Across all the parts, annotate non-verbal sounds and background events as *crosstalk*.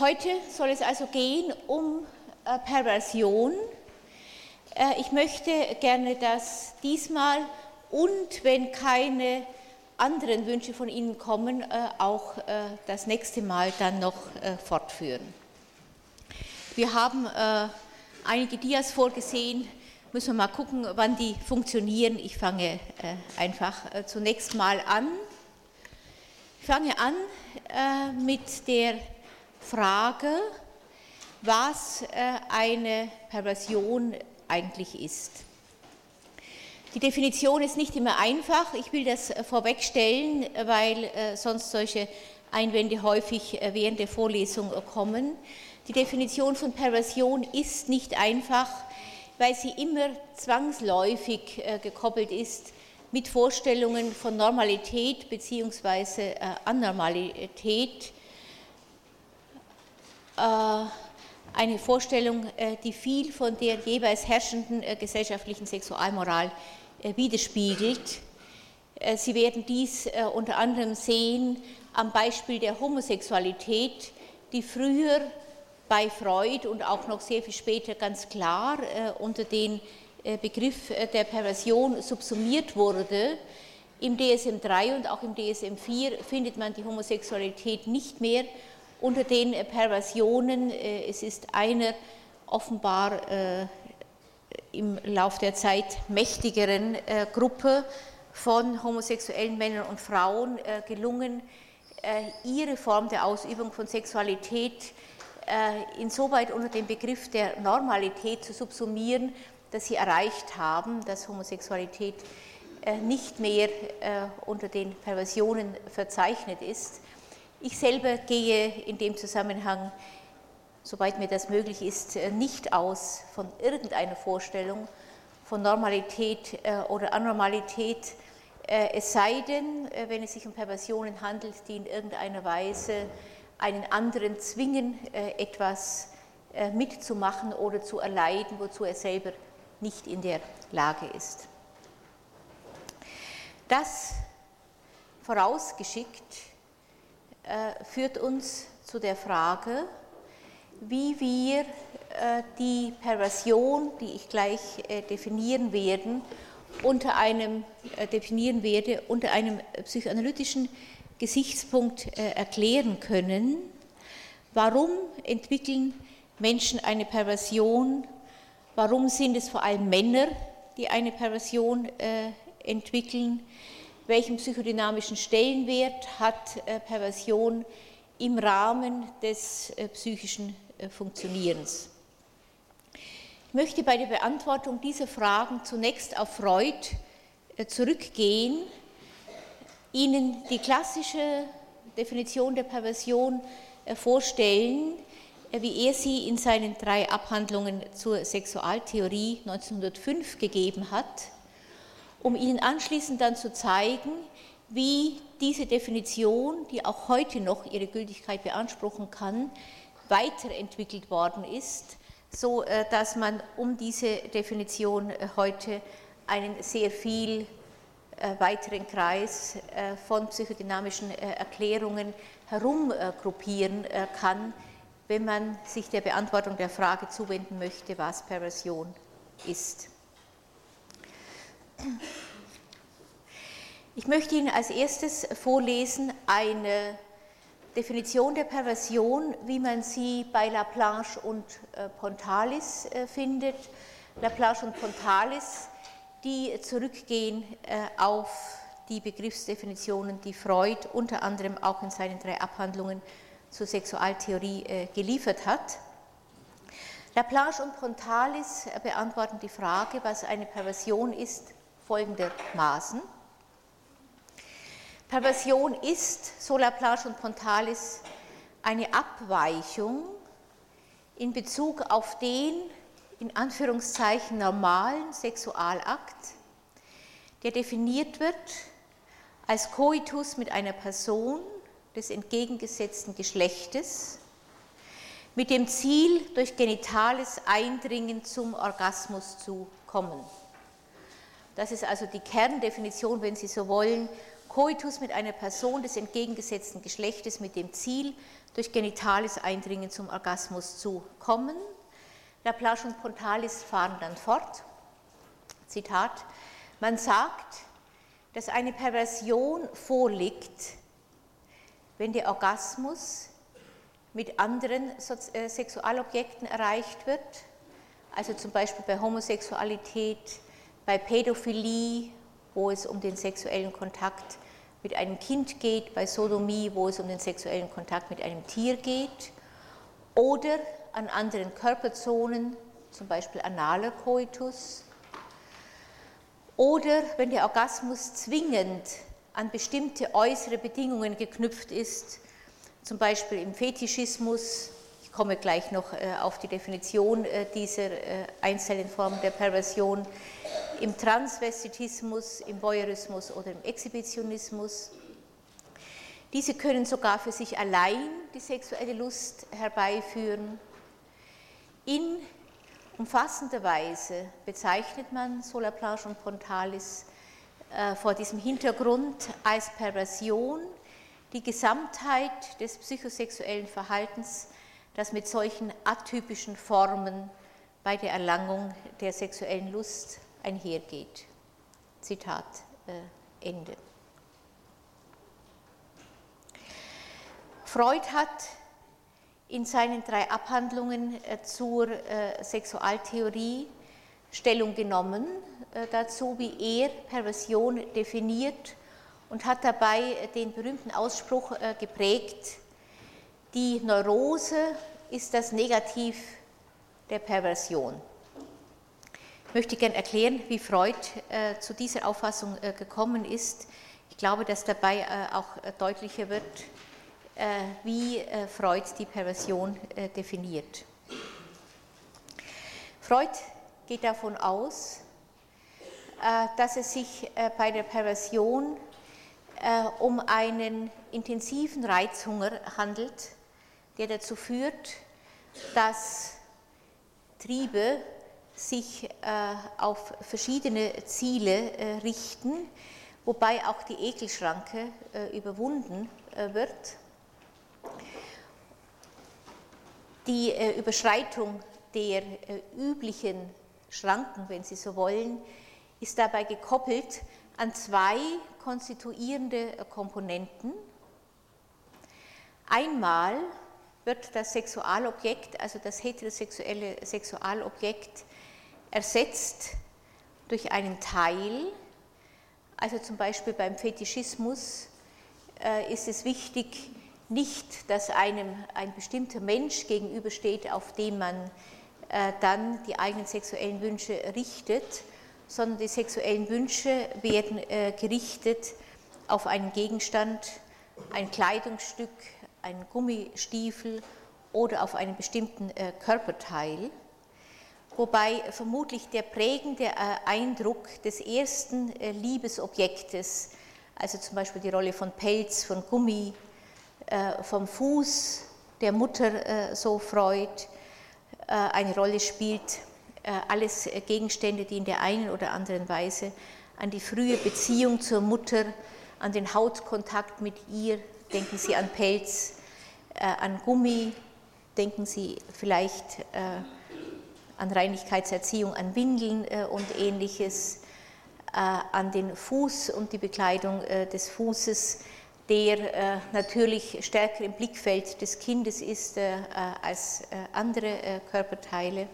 Heute soll es also gehen um äh, Perversion. Äh, ich möchte gerne das diesmal und wenn keine anderen Wünsche von Ihnen kommen, äh, auch das nächste Mal dann noch fortführen. Wir haben einige Dias vorgesehen, müssen wir mal gucken, wann die funktionieren. Ich fange einfach zunächst mal an. Ich fange an mit der Frage, was äh, eine Perversion eigentlich ist. Die Definition ist nicht immer einfach. Ich will das äh, vorwegstellen, weil äh, sonst solche Einwände häufig während der Vorlesung kommen. Die Definition von Perversion ist nicht einfach, weil sie immer zwangsläufig gekoppelt ist mit Vorstellungen von Normalität bzw. Anormalität eine Vorstellung, äh, die viel von der jeweils herrschenden äh, gesellschaftlichen Sexualmoral widerspiegelt. Sie werden dies unter anderem sehen am Beispiel der Homosexualität, die früher bei Freud und auch noch sehr viel später ganz klar unter den Begriff der Perversion subsumiert wurde. Im DSM 3 und auch im DSM 4 findet man die Homosexualität nicht mehr unter den Perversionen. Äh, es ist eine offenbar äh, im Lauf der Zeit mächtigeren äh, Gruppe von homosexuellen Männern und Frauen gelungen, ihre Form der Ausübung von Sexualität insoweit unter den Begriff der Normalität zu subsumieren, dass sie erreicht haben, dass Homosexualität nicht mehr unter den Perversionen verzeichnet ist. Ich selber gehe in dem Zusammenhang, soweit mir das möglich ist, äh, nicht aus von irgendeiner Vorstellung von Normalität äh, oder Anormalität, äh, es sei denn, wenn es sich um Perversionen handelt, die in irgendeiner Weise einen anderen zwingen, etwas mitzumachen oder zu erleiden, wozu er selber nicht in der Lage ist. Das vorausgeschickt führt uns zu der Frage, wie wir äh, die Perversion, die ich gleich äh, definieren werden, unter einem definieren werde, unter einem psychoanalytischen Gesichtspunkt erklären können. Warum entwickeln Menschen eine Perversion? Warum sind es vor allem Männer, die eine Perversion entwickeln? Welchen psychodynamischen Stellenwert hat äh, Perversion im Rahmen des äh, psychischen äh, Funktionierens. Ich möchte bei der Beantwortung dieser Fragen zunächst auf Freud zurückgehen, Ihnen die klassische Definition der Perversion vorstellen, wie er sie in seinen drei Abhandlungen zur Sexualtheorie 1905 gegeben hat um Ihnen anschließend dann zu zeigen, wie diese Definition, die auch heute noch ihre Gültigkeit beanspruchen kann, weiterentwickelt worden ist, so äh, dass man um diese Definition äh, heute einen sehr viel äh, weiteren Kreis von psychodynamischen Erklärungen herumgruppieren kann, wenn man sich der Beantwortung der Frage zuwenden möchte, was Perversion ist. Ich möchte Ihnen als erstes vorlesen eine Definition der Perversion, wie man sie bei Laplanche und äh, Pontalis äh, findet. Laplanche und Pontalis, die zurückgehen äh, auf die Begriffsdefinitionen, die Freud unter anderem auch in seinen drei Abhandlungen zur Sexualtheorie geliefert hat. Laplanche und Pontalis beantworten die Frage, was eine Perversion ist, folgendermaßen. Perversion ist, so Laplace und Pontalis, eine Abweichung in Bezug auf den in Anführungszeichen normalen Sexualakt, der definiert wird als Coitus mit einer Person des entgegengesetzten Geschlechtes mit dem Ziel, durch genitales Eindringen zum Orgasmus zu kommen. Das ist also die Kerndefinition, wenn Sie so wollen, Coitus mit einer Person des entgegengesetzten Geschlechtes mit dem Ziel, durch genitales Eindringen zum Orgasmus zu kommen. Laplace und Pontalis fahren dann fort. Zitat, man sagt, dass eine Perversion vorliegt, wenn der Orgasmus mit anderen äh, Sexualobjekten erreicht wird, also zum Beispiel bei Homosexualität, bei Pädophilie, wo es um den sexuellen Kontakt mit einem Kind geht, bei Sodomie, wo es um den sexuellen Kontakt mit einem Tier geht, oder an anderen Körperzonen, zum Beispiel analer Coitus, oder wenn der Orgasmus zwingend an bestimmte äußere Bedingungen geknüpft ist, zum Beispiel im Fetischismus, ich komme gleich noch äh, auf die Definition äh, dieser äh, einzelnen Formen der Perversion, im Transvestitismus, im Voyeurismus oder im Exhibitionismus. Diese können sogar für sich allein die sexuelle Lust herbeiführen. In umfassender Weise bezeichnet man Solaplage und Pontalis vor diesem Hintergrund als Perversion die Gesamtheit des psychosexuellen Verhaltens, das mit solchen atypischen Formen bei der Erlangung der sexuellen Lust einhergeht. Zitat äh, Ende. Freud hat in seinen drei Abhandlungen äh, zur äh, Sexualtheorie Stellung genommen dazu, wie er Perversion definiert und hat dabei den berühmten Ausspruch geprägt, die Neurose ist das Negativ der Perversion. Ich möchte gerne erklären, wie Freud äh, zu dieser Auffassung äh, gekommen ist. Ich glaube, dass dabei äh, auch äh, deutlicher wird, äh, wie äh, Freud die Perversion definiert. Freud geht davon aus, dass es sich bei der Perversion um einen intensiven Reizhunger handelt, der dazu führt, dass Triebe sich äh, auf verschiedene Ziele äh, richten, wobei auch die Ekelschranke äh, überwunden wird. Die Überschreitung der üblichen Schranken, wenn Sie so wollen, ist dabei gekoppelt an zwei konstituierende Komponenten. Einmal wird das Sexualobjekt, also das heterosexuelle Sexualobjekt, ersetzt durch einen Teil. Also zum Beispiel beim Fetischismus äh, ist es wichtig, nicht, dass einem ein bestimmter Mensch gegenübersteht, auf den man äh, dann die eigenen sexuellen Wünsche richtet, sondern die sexuellen Wünsche werden äh, gerichtet auf einen Gegenstand, ein Kleidungsstück, einen Gummistiefel oder auf einen bestimmten Körperteil wobei vermutlich der prägende äh, Eindruck des ersten äh, Liebesobjektes, also zum Beispiel die Rolle von Pelz, von Gummi, äh, vom Fuß der Mutter so freut, eine Rolle spielt. Alles Gegenstände, die in der einen oder anderen Weise an die frühe Beziehung zur Mutter, an den Hautkontakt mit ihr, denken Sie an Pelz, an Gummi, denken Sie vielleicht an Reinigkeitserziehung, an Windeln äh, und ähnliches, äh, an den Fuß und die Bekleidung äh, des Fußes, der natürlich stärker im Blickfeld des Kindes ist als andere Körperteile.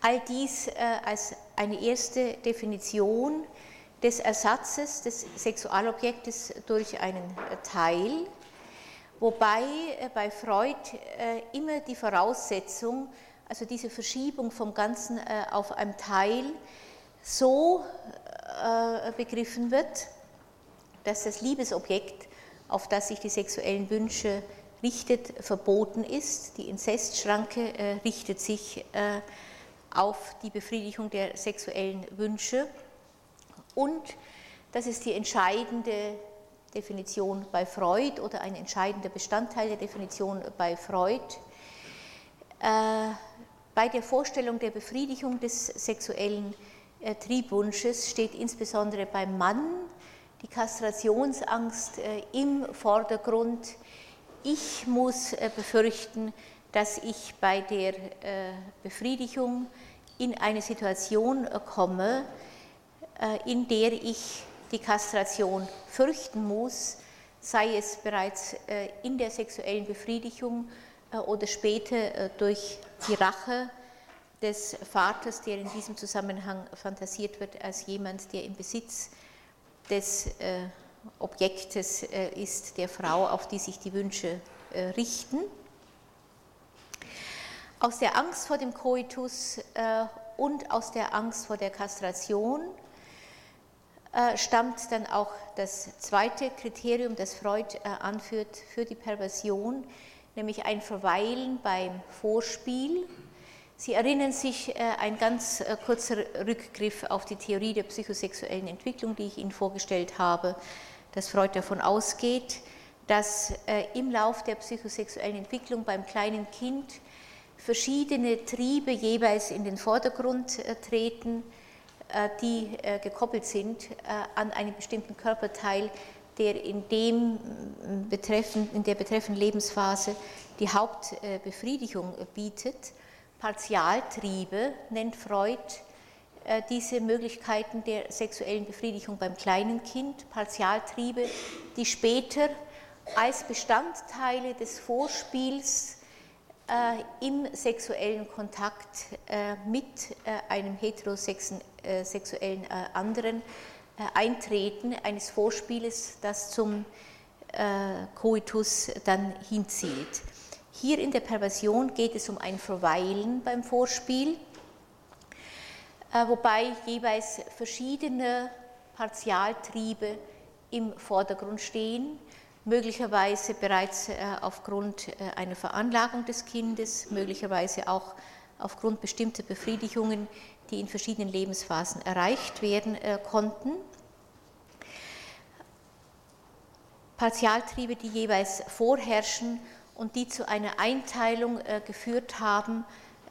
All dies als eine erste Definition des Ersatzes des Sexualobjektes durch einen Teil, wobei bei Freud immer die Voraussetzung also diese Verschiebung vom Ganzen äh, auf einem Teil, so äh, begriffen wird, dass das Liebesobjekt, auf das sich die sexuellen Wünsche richtet, verboten ist. Die Inzestschranke äh, richtet sich auf die Befriedigung der sexuellen Wünsche. Und das ist die entscheidende Definition bei Freud oder ein entscheidender Bestandteil der Definition bei Freud. Bei der Vorstellung der Befriedigung des sexuellen äh, Triebwunsches steht insbesondere beim Mann die Kastrationsangst äh, im Vordergrund, ich muss befürchten, dass ich bei der Befriedigung in eine Situation komme, in der ich die Kastration fürchten muss, sei es bereits in der sexuellen Befriedigung oder später durch die Rache des Vaters, der in diesem Zusammenhang fantasiert wird als jemand, der im Besitz des äh, Objektes äh, ist, der Frau, auf die sich die Wünsche äh, richten. Aus der Angst vor dem Koitus äh, und aus der Angst vor der Kastration äh, stammt dann auch das zweite Kriterium, das Freud äh, anführt für die Perversion, nämlich ein Verweilen beim Vorspiel. Sie erinnern sich, äh, ein ganz äh, kurzer Rückgriff auf die Theorie der psychosexuellen Entwicklung, die ich Ihnen vorgestellt habe, dass Freud davon ausgeht, dass äh, im Lauf der psychosexuellen Entwicklung beim kleinen Kind verschiedene Triebe jeweils in den Vordergrund treten, die gekoppelt sind an einen bestimmten Körperteil, der in, dem betreffend, in der betreffenden Lebensphase die Hauptbefriedigung bietet. Partialtriebe nennt Freud äh, diese Möglichkeiten der sexuellen Befriedigung beim kleinen Kind, Partialtriebe, die später als Bestandteile des Vorspiels äh, im sexuellen Kontakt äh, mit einem heterosexuellen anderen eintreten, eines Vorspieles, das zum Coitus dann hinzielt. Hier in der Perversion geht es um ein Verweilen beim Vorspiel, äh, wobei jeweils verschiedene Partialtriebe im Vordergrund stehen, möglicherweise bereits äh, aufgrund äh, einer Veranlagung des Kindes, möglicherweise auch aufgrund bestimmter Befriedigungen, die in verschiedenen Lebensphasen erreicht werden konnten. Partialtriebe, die jeweils vorherrschen und die zu einer Einteilung äh, geführt haben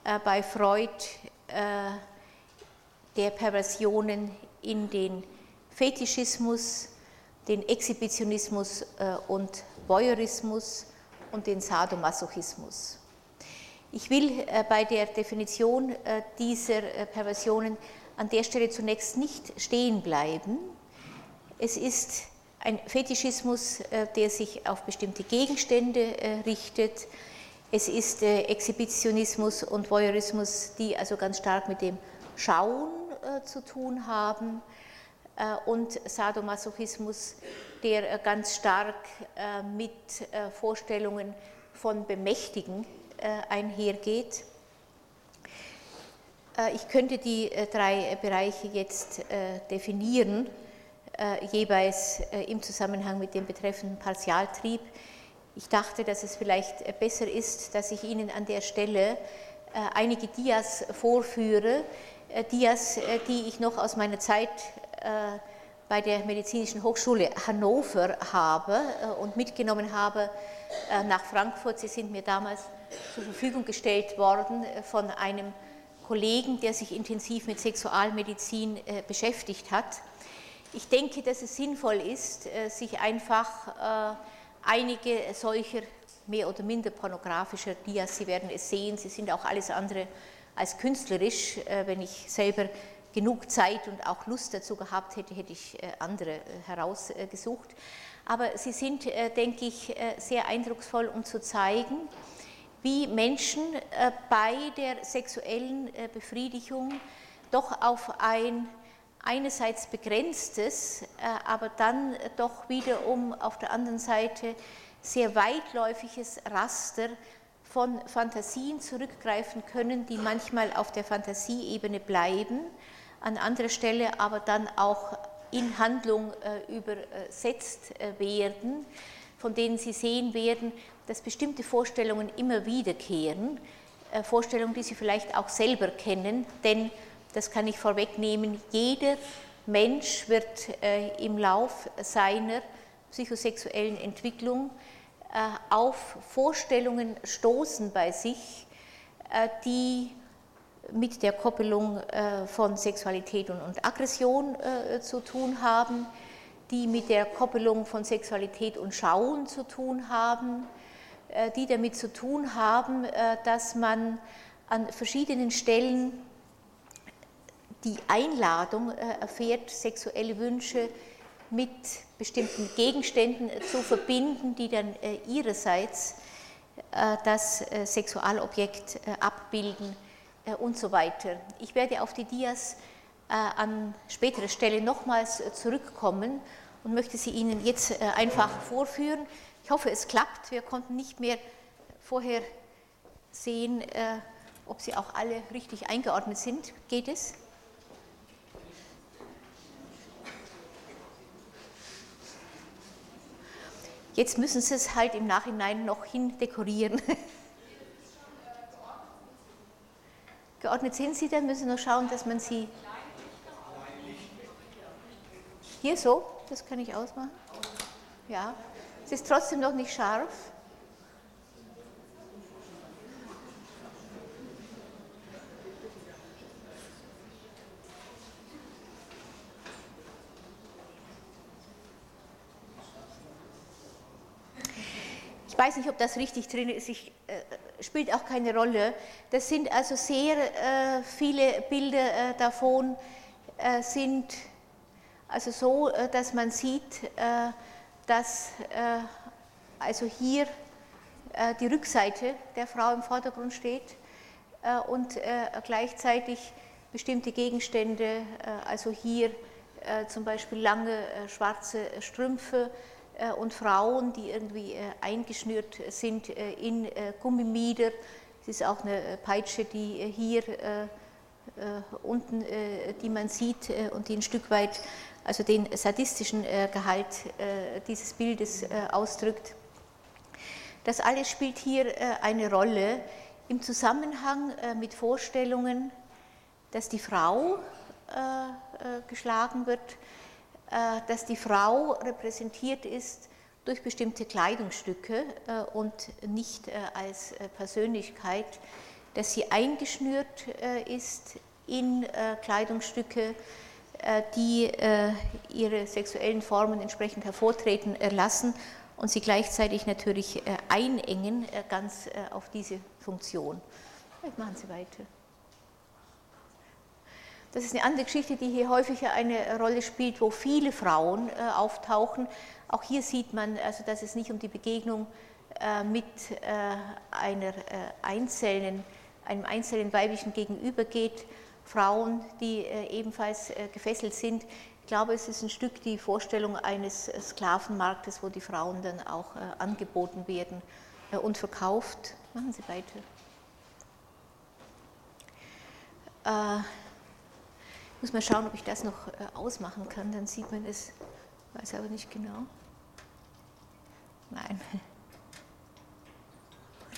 äh, bei Freud äh, der Perversionen in den Fetischismus, den Exhibitionismus und Voyeurismus und den Sadomasochismus. Ich will bei der Definition dieser Perversionen an der Stelle zunächst nicht stehen bleiben. Es ist ein Fetischismus, äh, der sich auf bestimmte Gegenstände äh, richtet. Es ist äh, Exhibitionismus und Voyeurismus, die also ganz stark mit dem Schauen zu tun haben. Und Sadomasochismus, der ganz stark mit Vorstellungen von Bemächtigen einhergeht. Ich könnte die drei Bereiche jetzt definieren äh, jeweils äh, im Zusammenhang mit dem betreffenden Partialtrieb. Ich dachte, dass es vielleicht äh, besser ist, dass ich Ihnen an der Stelle einige Dias vorführe, Dias, die ich noch aus meiner Zeit bei der Medizinischen Hochschule Hannover habe und mitgenommen habe nach Frankfurt. Sie sind mir damals zur Verfügung gestellt worden von einem Kollegen, der sich intensiv mit Sexualmedizin beschäftigt hat. Ich denke, dass es sinnvoll ist, äh, sich einfach äh, einige solcher mehr oder minder pornografischer Dias, Sie werden es sehen, sie sind auch alles andere als künstlerisch. Äh, wenn ich selber genug Zeit und auch Lust dazu gehabt hätte, hätte ich andere herausgesucht. Aber sie sind, denke ich, sehr eindrucksvoll, um zu zeigen, wie Menschen bei der sexuellen Befriedigung doch auf ein einerseits begrenztes, äh, aber dann doch wiederum auf der anderen Seite sehr weitläufiges Raster von Fantasien zurückgreifen können, die manchmal auf der Fantasieebene bleiben, an anderer Stelle aber dann auch in Handlung äh, übersetzt äh, werden, von denen Sie sehen werden, dass bestimmte Vorstellungen immer wiederkehren, Vorstellungen, die Sie vielleicht auch selber kennen, denn das kann ich vorwegnehmen, jeder Mensch wird äh, im Lauf seiner psychosexuellen Entwicklung äh, auf Vorstellungen stoßen bei sich, äh, die mit der Koppelung von Sexualität und Aggression zu tun haben, die mit der Koppelung von Sexualität und Schauen zu tun haben, die damit zu tun haben, dass man an verschiedenen Stellen die Einladung erfährt, sexuelle Wünsche mit bestimmten Gegenständen zu verbinden, die dann ihrerseits das Sexualobjekt abbilden und so weiter. Ich werde auf die Dias an späterer Stelle nochmals zurückkommen und möchte sie Ihnen jetzt einfach vorführen. Ich hoffe, es klappt. Wir konnten nicht mehr vorher sehen, ob sie auch alle richtig eingeordnet sind. Geht es? Jetzt müssen Sie es halt im Nachhinein noch hindekorieren. *laughs* Geordnet sind Sie, dann müssen Sie nur schauen, dass man sie. Hier so, das kann ich ausmachen. Ja, es ist trotzdem noch nicht scharf. Ich weiß nicht, ob das richtig drin ist, ich, äh, spielt auch keine Rolle. Das sind also sehr äh, viele Bilder äh, davon, äh, sind also so, äh, dass man sieht, äh, dass also hier die Rückseite der Frau im Vordergrund steht und gleichzeitig bestimmte Gegenstände, also hier zum Beispiel lange schwarze Strümpfe, äh, und Frauen, die irgendwie äh, eingeschnürt sind äh, in Gummimieder. Es ist auch eine Peitsche, die hier unten, die man sieht und die ein Stück weit also den sadistischen Gehalt dieses Bildes ausdrückt. Das alles spielt hier eine Rolle im Zusammenhang mit Vorstellungen, dass die Frau geschlagen wird, äh, dass die Frau repräsentiert ist durch bestimmte Kleidungsstücke äh, und nicht äh, als Persönlichkeit, dass sie eingeschnürt ist in Kleidungsstücke, die ihre sexuellen Formen entsprechend hervortreten lassen und sie gleichzeitig natürlich einengen ganz auf diese Funktion. Vielleicht machen Sie weiter. Das ist eine andere Geschichte, die hier häufiger eine Rolle spielt, wo viele Frauen äh, auftauchen. Auch hier sieht man, also, dass es nicht um die Begegnung äh, mit äh, einer, einzelnen, einem einzelnen weiblichen Gegenüber geht. Frauen, die ebenfalls gefesselt sind. Ich glaube, es ist ein Stück die Vorstellung eines Sklavenmarktes, wo die Frauen dann auch angeboten werden und verkauft. Machen Sie weiter. Ich muss mal schauen, ob ich das noch äh, ausmachen kann, dann sieht man es. Weiß aber nicht genau. Nein.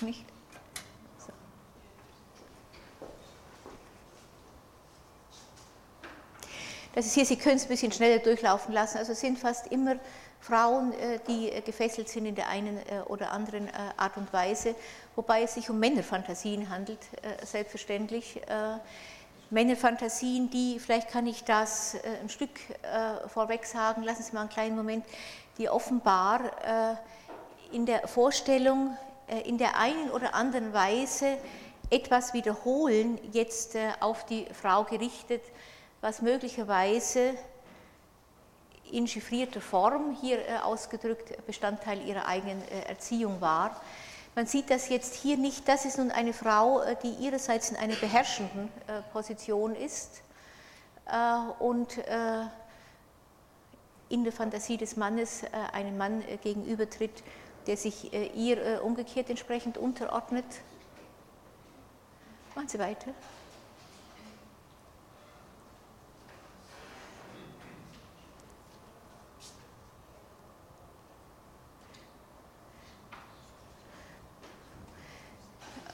*laughs* Nicht? Das ist hier, Sie können es ein bisschen schneller durchlaufen lassen. Also es sind fast immer Frauen, äh, die äh, gefesselt sind in der einen oder anderen Art und Weise, wobei es sich um Männerfantasien handelt, selbstverständlich. Männerfantasien, die, vielleicht kann ich das äh, ein Stück äh, vorweg sagen, lassen Sie mal einen kleinen Moment, die offenbar äh, in der Vorstellung in der einen oder anderen Weise etwas wiederholen, jetzt auf die Frau gerichtet, was möglicherweise in chiffrierter Form hier ausgedrückt Bestandteil ihrer eigenen Erziehung war. Man sieht das jetzt hier nicht. Das ist nun eine Frau, äh, die ihrerseits in einer beherrschenden äh, Position ist äh, und in der Fantasie des Mannes einem Mann gegenübertritt, der sich ihr umgekehrt entsprechend unterordnet. Machen Sie weiter.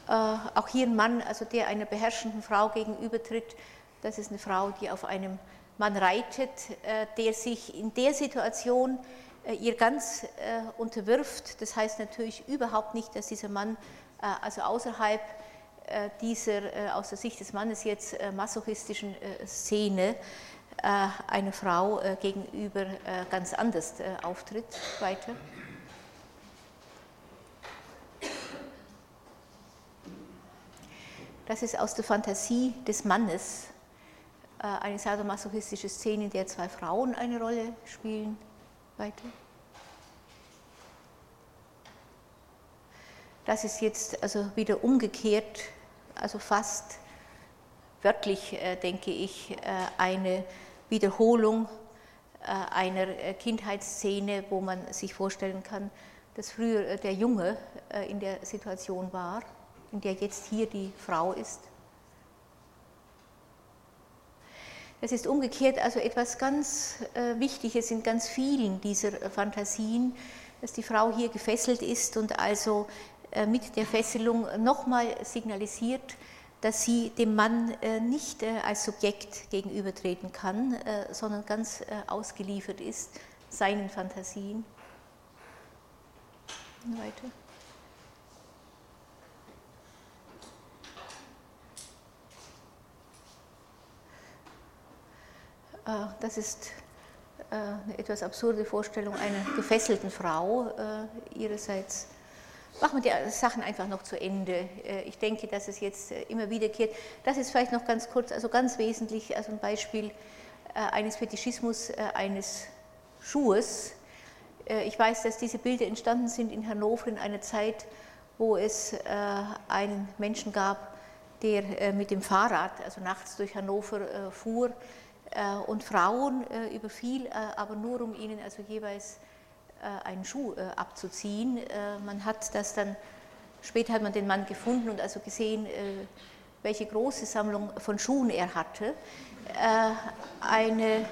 Auch hier ein Mann, also der einer beherrschenden Frau gegenübertritt. Das ist eine Frau, die auf einem Mann reitet, äh, der sich in der Situation äh, ihr ganz unterwirft. Das heißt natürlich überhaupt nicht, dass dieser Mann also außerhalb dieser aus der Sicht des Mannes jetzt masochistischen Szene einer Frau gegenüber ganz anders auftritt. Weiter. Das ist aus der Fantasie des Mannes eine sadomasochistische Szene, in der zwei Frauen eine Rolle spielen. Weiter. Das ist jetzt also wieder umgekehrt, also fast wörtlich, äh, denke ich, äh, eine Wiederholung äh, einer Kindheitsszene, wo man sich vorstellen kann, dass früher der Junge in der Situation war, in der jetzt hier die Frau ist. Das ist umgekehrt also etwas ganz Wichtiges in ganz vielen dieser Fantasien, dass die Frau hier gefesselt ist und also mit der Fesselung nochmal signalisiert, dass sie dem Mann äh, nicht äh, als Subjekt gegenübertreten kann, äh, sondern ganz ausgeliefert ist seinen Fantasien. Weiter. Das ist eine etwas absurde Vorstellung einer gefesselten Frau ihrerseits machen wir die Sachen einfach noch zu Ende. Äh, ich denke, dass es jetzt äh, immer wiederkehrt. Das ist vielleicht noch ganz kurz, also ganz wesentlich, also ein Beispiel äh, eines Fetischismus eines Schuhes. Ich weiß, dass diese Bilder entstanden sind in Hannover in einer Zeit, wo es einen Menschen gab, der mit dem Fahrrad, also nachts durch Hannover fuhr und Frauen überfiel, aber nur um ihnen also jeweils äh, einen Schuh äh, abzuziehen. Äh, man hat das dann, später hat man den Mann gefunden und also gesehen, welche große Sammlung von Schuhen er hatte. Eine,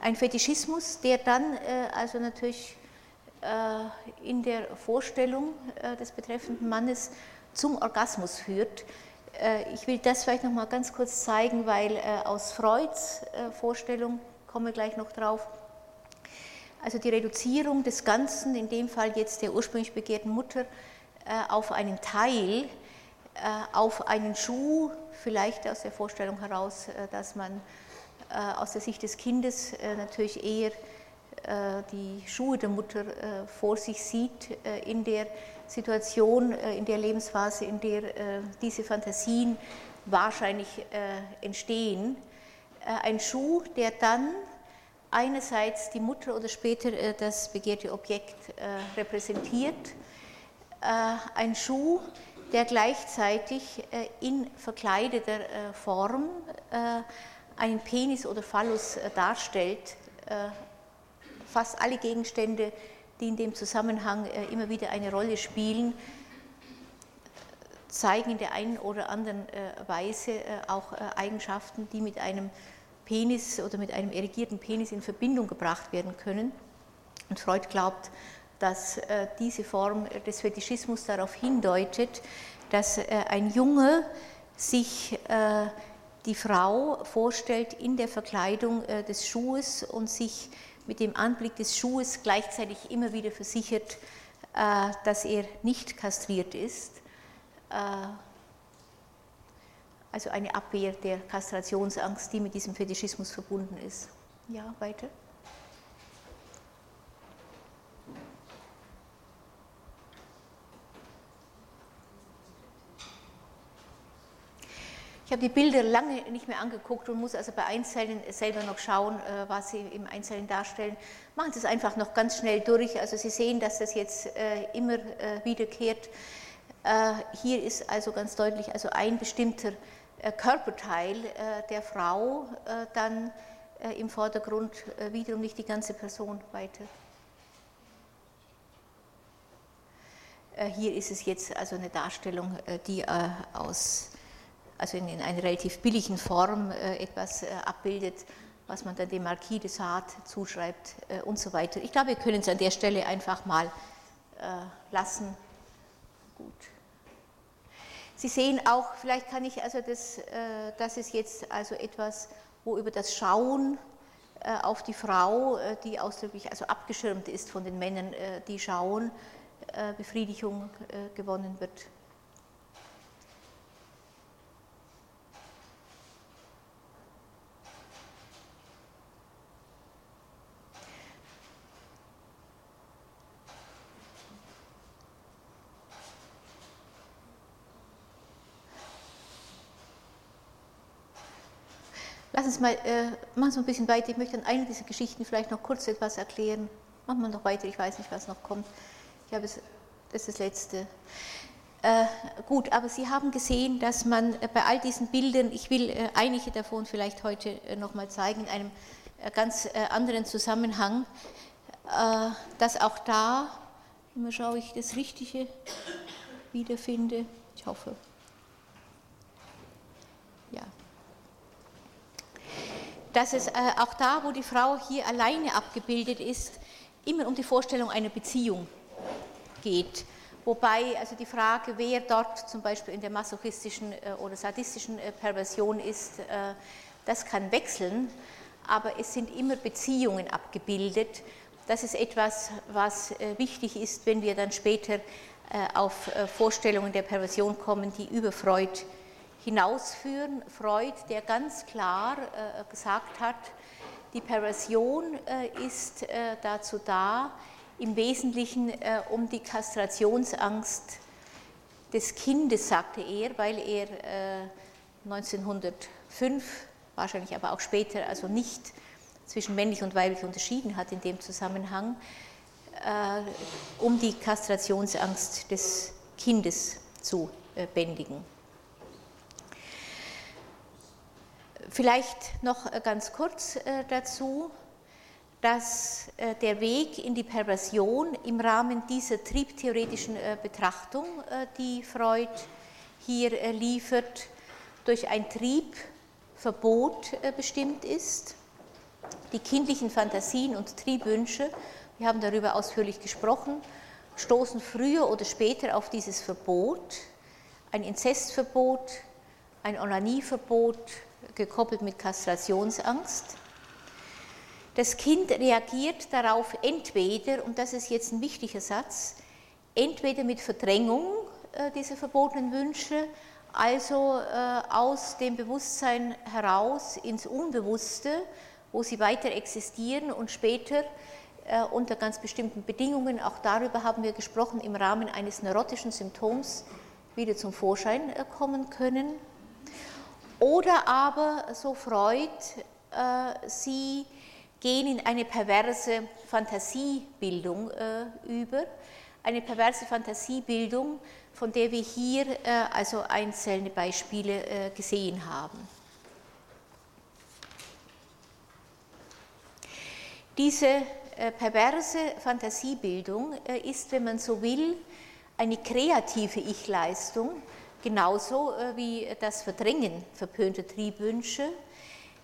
ein Fetischismus, der dann also natürlich in der Vorstellung des betreffenden Mannes zum Orgasmus führt. Ich will das vielleicht noch mal ganz kurz zeigen, weil aus Freuds Vorstellung, komme gleich noch drauf, also die Reduzierung des Ganzen, in dem Fall jetzt der ursprünglich begehrten Mutter, äh, auf einen Teil, äh, auf einen Schuh, vielleicht aus der Vorstellung heraus, äh, dass man aus der Sicht des Kindes natürlich eher die Schuhe der Mutter vor sich sieht in der Situation, in der Lebensphase, in der diese Fantasien wahrscheinlich entstehen. Ein Schuh, der dann einerseits die Mutter oder später äh, das begehrte Objekt äh, repräsentiert, äh, ein Schuh, der gleichzeitig in verkleideter Form einen Penis oder Phallus darstellt. Fast alle Gegenstände, die in dem Zusammenhang immer wieder eine Rolle spielen, zeigen in der einen oder anderen Weise auch Eigenschaften, die mit einem Penis oder mit einem erigierten Penis in Verbindung gebracht werden können. Und Freud glaubt, dass äh, diese Form des Fetischismus darauf hindeutet, dass äh, ein Junge sich äh, die Frau vorstellt in der Verkleidung des Schuhes und sich mit dem Anblick des Schuhes gleichzeitig immer wieder versichert, dass er nicht kastriert ist also eine Abwehr der Kastrationsangst, die mit diesem Fetischismus verbunden ist. Ja, weiter. Ich habe die Bilder lange nicht mehr angeguckt und muss also bei Einzelnen selber noch schauen, äh, was sie im Einzelnen darstellen. Machen Sie es einfach noch ganz schnell durch. Also Sie sehen, dass das jetzt äh, immer äh, wiederkehrt. Hier ist also ganz deutlich also ein bestimmter Körperteil der Frau dann im Vordergrund wiederum nicht die ganze Person weiter. Hier ist es jetzt also eine Darstellung, die aus, also in, einer relativ billigen Form etwas abbildet, was man dann dem Marquis de Sade zuschreibt und so weiter. Ich glaube, wir können es an der Stelle einfach mal lassen. Gut. Sie sehen auch, vielleicht kann ich also das, äh, das ist jetzt also etwas, wo über das Schauen äh, auf die Frau, äh, die ausdrücklich also abgeschirmt ist von den Männern, die schauen, Befriedigung gewonnen wird. Uns mal, äh, machen Sie ein bisschen weiter. Ich möchte an einer dieser Geschichten vielleicht noch kurz etwas erklären. Machen wir noch weiter, ich weiß nicht, was noch kommt. Ich habe es, das ist das Letzte. Äh, gut, aber Sie haben gesehen, dass man äh, bei all diesen Bildern, ich will äh, einige davon vielleicht heute äh, noch mal zeigen, in einem äh, ganz anderen Zusammenhang, dass auch da, immer schaue ich das Richtige wiederfinde, ich hoffe, ja, dass es äh, auch da, wo die Frau hier alleine abgebildet ist, immer um die Vorstellung einer Beziehung geht. Wobei also die Frage, wer dort zum Beispiel in der masochistischen äh, oder sadistischen äh, Perversion ist, das kann wechseln, aber es sind immer Beziehungen abgebildet. Das ist etwas, was wichtig ist, wenn wir dann später auf Vorstellungen der Perversion kommen, die über Freud hinausführen. Freud, der ganz klar äh, gesagt hat, die Perversion äh, ist äh, dazu da, im Wesentlichen um die Kastrationsangst des Kindes, sagte er, weil er 1905, wahrscheinlich aber auch später, also nicht zwischen männlich und weiblich unterschieden hat in dem Zusammenhang, um die Kastrationsangst des Kindes zu bändigen. Vielleicht noch äh, ganz kurz äh, dazu, dass äh, der Weg in die Perversion im Rahmen dieser triebtheoretischen Betrachtung, die Freud hier liefert, durch ein Triebverbot bestimmt ist. Die kindlichen Fantasien und Triebwünsche, wir haben darüber ausführlich gesprochen, stoßen früher oder später auf dieses Verbot, ein Inzestverbot, ein Onanieverbot, gekoppelt mit Kastrationsangst. Das Kind reagiert darauf entweder, und das ist jetzt ein wichtiger Satz, entweder mit Verdrängung äh, dieser verbotenen Wünsche, also äh, aus dem Bewusstsein heraus ins Unbewusste, wo sie weiter existieren und später äh, unter ganz bestimmten Bedingungen, auch darüber haben wir gesprochen, im Rahmen eines neurotischen Symptoms wieder zum Vorschein kommen können. Oder aber, so Freud, äh, sie gehen in eine perverse Fantasiebildung äh, über, eine perverse Fantasiebildung, von der wir hier äh, also einzelne Beispiele gesehen haben. Diese perverse Fantasiebildung ist, wenn man so will, eine kreative Ich-Leistung, genauso äh, wie das Verdrängen verpönter Triebwünsche,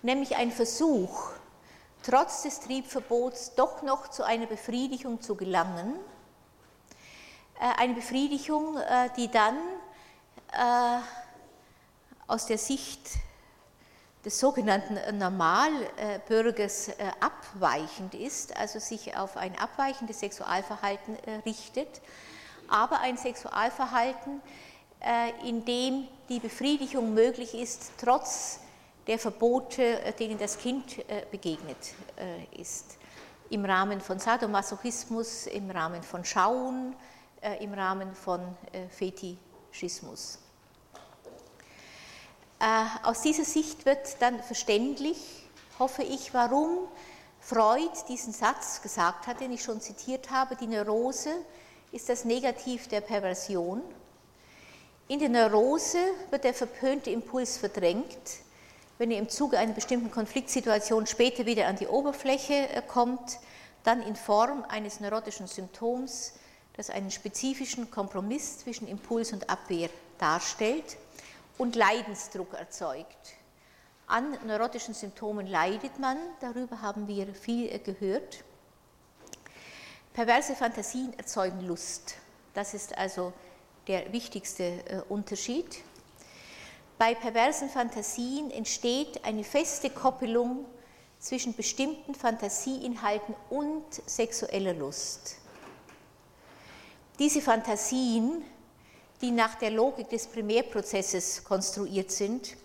nämlich ein Versuch, trotz des Triebverbots doch noch zu einer Befriedigung zu gelangen. Äh, eine Befriedigung, äh, die dann aus der Sicht des sogenannten Normalbürgers abweichend ist, also sich auf ein abweichendes Sexualverhalten richtet, aber ein Sexualverhalten, äh, in dem die Befriedigung möglich ist, trotz der Verbote, äh, denen das Kind äh, begegnet ist. Im Rahmen von Sadomasochismus, im Rahmen von Schauen, im Rahmen von Fetischismus. Aus dieser Sicht wird dann verständlich, hoffe ich, warum Freud diesen Satz gesagt hat, den ich schon zitiert habe, die Neurose ist das Negativ der Perversion in der Neurose wird der verpönte Impuls verdrängt, wenn er im Zuge einer bestimmten Konfliktsituation später wieder an die Oberfläche äh, kommt, dann in Form eines neurotischen Symptoms, das einen spezifischen Kompromiss zwischen Impuls und Abwehr darstellt und Leidensdruck erzeugt. An neurotischen Symptomen leidet man, darüber haben wir viel äh, gehört. Perverse Fantasien erzeugen Lust. Das ist also der wichtigste äh, Unterschied. Bei perversen Fantasien entsteht eine feste Koppelung zwischen bestimmten Fantasieinhalten und sexueller Lust. Diese Fantasien, die nach der Logik des Primärprozesses konstruiert sind,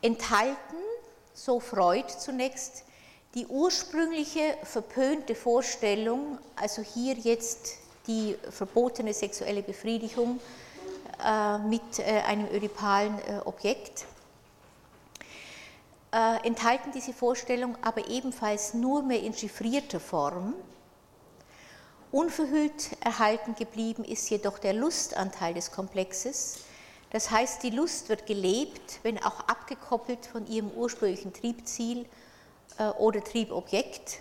enthalten, so Freud zunächst, die ursprüngliche verpönte Vorstellung, also hier jetzt die verbotene sexuelle Befriedigung äh, mit äh, einem ödipalen äh, Objekt. äh, enthalten diese Vorstellungen aber ebenfalls nur mehr in chiffrierter Form. Unverhüllt erhalten geblieben ist jedoch der Lustanteil des Komplexes. Das heißt, die Lust wird gelebt, wenn auch abgekoppelt von ihrem ursprünglichen Triebziel äh, oder Triebobjekt.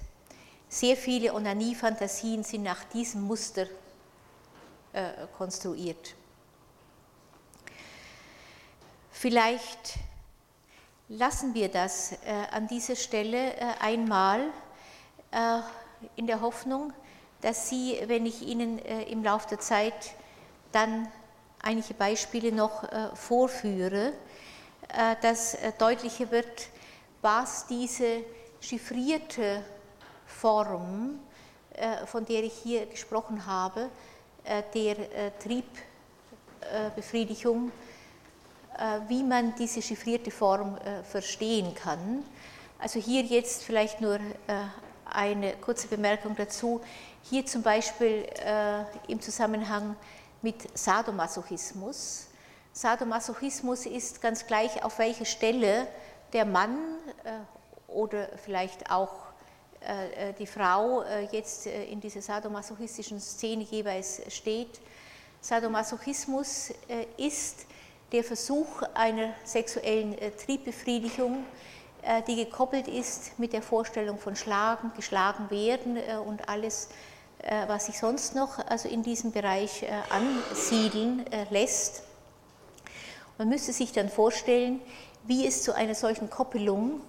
Sehr viele Onanie-Fantasien sind nach diesem Muster äh, konstruiert. Vielleicht lassen wir das äh, an dieser Stelle äh, einmal äh, in der Hoffnung, dass Sie, wenn ich Ihnen äh, im Laufe der Zeit dann einige Beispiele noch äh, vorführe, dass deutlicher wird, was diese chiffrierte Form, von der ich hier gesprochen habe, der Triebbefriedigung äh, wie man diese chiffrierte Form äh, verstehen kann. Also hier jetzt vielleicht nur äh, eine kurze Bemerkung dazu. Hier zum Beispiel im Zusammenhang mit Sadomasochismus. Sadomasochismus ist ganz gleich, auf welcher Stelle der Mann oder vielleicht auch die Frau jetzt in dieser sadomasochistischen Szene jeweils steht. Sadomasochismus ist der Versuch einer sexuellen äh, Triebbefriedigung, äh, die gekoppelt ist mit der Vorstellung von Schlagen, geschlagen werden äh, und alles, was sich sonst noch also in diesem Bereich ansiedeln lässt. Man müsste sich dann vorstellen, wie es zu einer solchen Koppelung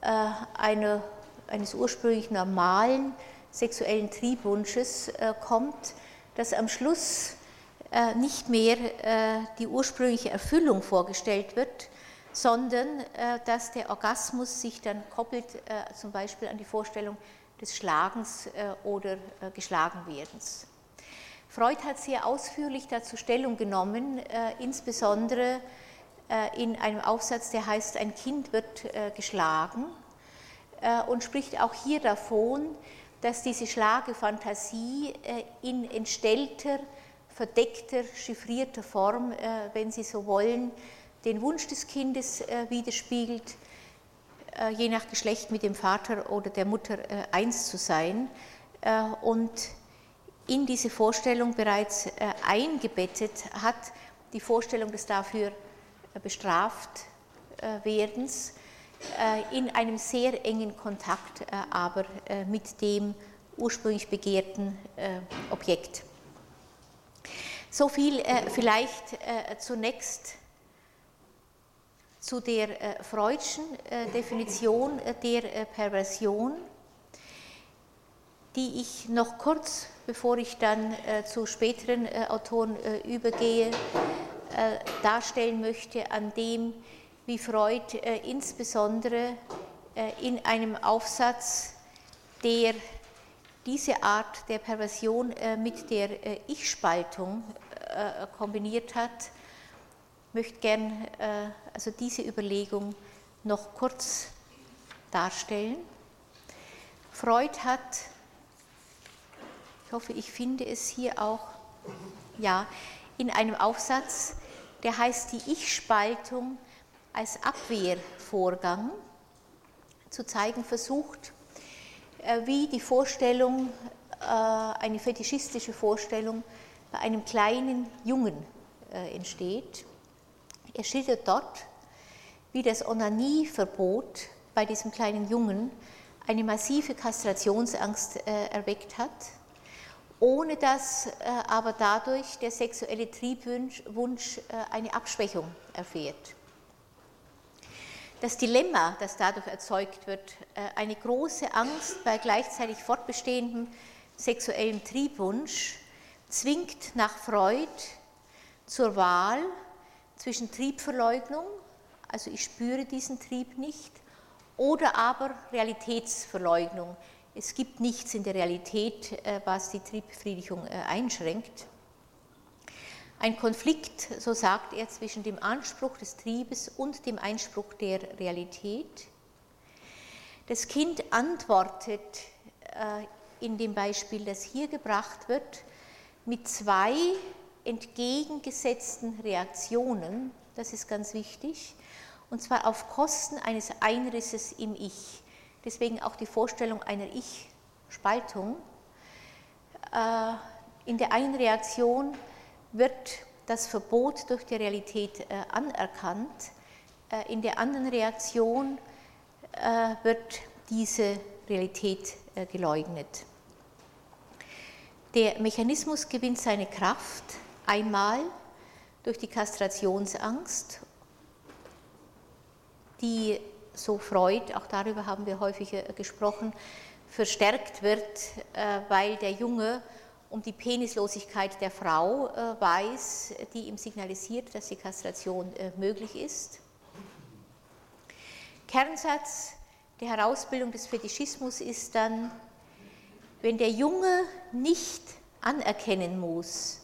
einer, eines ursprünglich normalen sexuellen Triebwunsches kommt, dass am Schluss äh, nicht mehr äh, die ursprüngliche Erfüllung vorgestellt wird, sondern äh, dass der Orgasmus sich dann koppelt zum Beispiel an die Vorstellung des Schlagens oder Geschlagenwerdens. Freud hat sehr ausführlich dazu Stellung genommen, insbesondere in einem Aufsatz, der heißt Ein Kind wird geschlagen und spricht auch hier davon, dass diese Schlagefantasie in entstellter verdeckter, chiffrierter Form, äh, wenn Sie so wollen, den Wunsch des Kindes äh, widerspiegelt, äh, je nach Geschlecht mit dem Vater oder der Mutter eins zu sein. Und in diese Vorstellung bereits eingebettet hat die Vorstellung des dafür bestraft werdens in einem sehr engen Kontakt aber mit dem ursprünglich begehrten Objekt. So viel äh, vielleicht äh, zunächst zu der äh, Freudschen äh, Definition äh, der äh, Perversion, die ich noch kurz, bevor ich dann zu späteren Autoren übergehe, darstellen möchte, an dem, wie Freud insbesondere in einem Aufsatz, der diese Art der Perversion mit der Ich-Spaltung äh, kombiniert hat. Möchte gern äh, also diese Überlegung noch kurz darstellen. Freud hat, ich hoffe, ich finde es hier auch, ja, in einem Aufsatz, der heißt die Ich-Spaltung als Abwehrvorgang zu zeigen versucht, äh, wie die Vorstellung, eine fetischistische Vorstellung bei einem kleinen Jungen äh, entsteht. Er schildert dort, wie das Onanieverbot bei diesem kleinen Jungen eine massive Kastrationsangst äh, erweckt hat, ohne dass äh, aber dadurch der sexuelle Triebwunsch eine Abschwächung erfährt. Das Dilemma, das dadurch erzeugt wird, eine große Angst bei gleichzeitig fortbestehendem sexuellem Triebwunsch, zwingt nach Freud zur Wahl zwischen Triebverleugnung, also ich spüre diesen Trieb nicht, oder aber Realitätsverleugnung. Es gibt nichts in der Realität, äh, was die Triebbefriedigung äh, einschränkt. Ein Konflikt, so sagt er, zwischen dem Anspruch des Triebes und dem Einspruch der Realität. Das Kind antwortet äh, in dem Beispiel, das hier gebracht wird, mit zwei entgegengesetzten Reaktionen, das ist ganz wichtig, und zwar auf Kosten eines Einrisses im Ich. Deswegen auch die Vorstellung einer Ich-Spaltung. Äh, in der einen Reaktion wird das Verbot durch die Realität äh, anerkannt, äh, in der anderen Reaktion wird diese Realität geleugnet. Der Mechanismus gewinnt seine Kraft einmal durch die Kastrationsangst, die, so Freud, auch darüber haben wir häufig gesprochen, verstärkt wird, äh, weil der Junge um die Penislosigkeit der Frau äh, weiß, die ihm signalisiert, dass die Kastration äh, möglich ist. Kernsatz der Herausbildung des Fetischismus ist dann, wenn der Junge nicht anerkennen muss,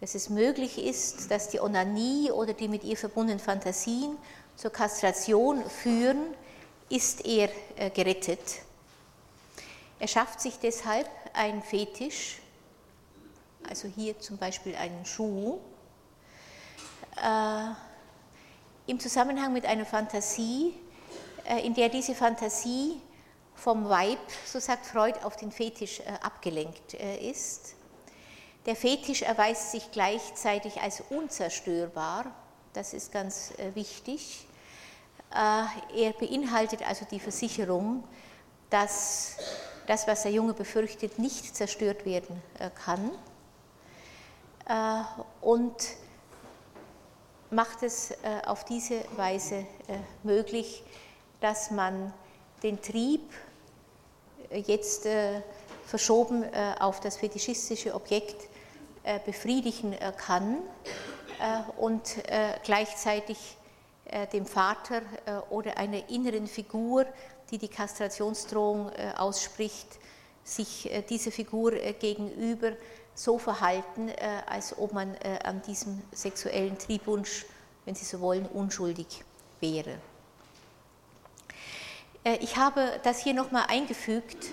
dass es möglich ist, dass die Onanie oder die mit ihr verbundenen Fantasien zur Kastration führen, ist er äh, gerettet. Er schafft sich deshalb einen Fetisch, also hier zum Beispiel einen Schuh, äh, im Zusammenhang mit einer Fantasie, äh, in der diese Fantasie vom Weib, so sagt Freud, auf den Fetisch abgelenkt ist. Der Fetisch erweist sich gleichzeitig als unzerstörbar, das ist ganz äh, wichtig. Äh, er beinhaltet also die Versicherung, dass das, was der Junge befürchtet, nicht zerstört werden äh, kann und macht es auf diese Weise möglich, dass man den Trieb jetzt verschoben auf das fetischistische Objekt äh, befriedigen äh, kann äh, und gleichzeitig dem Vater oder einer inneren Figur, die die Kastrationsdrohung ausspricht, sich diese Figur gegenüber so verhalten, als ob man an diesem sexuellen Triebwunsch, wenn Sie so wollen, unschuldig wäre. Ich habe das hier nochmal eingefügt,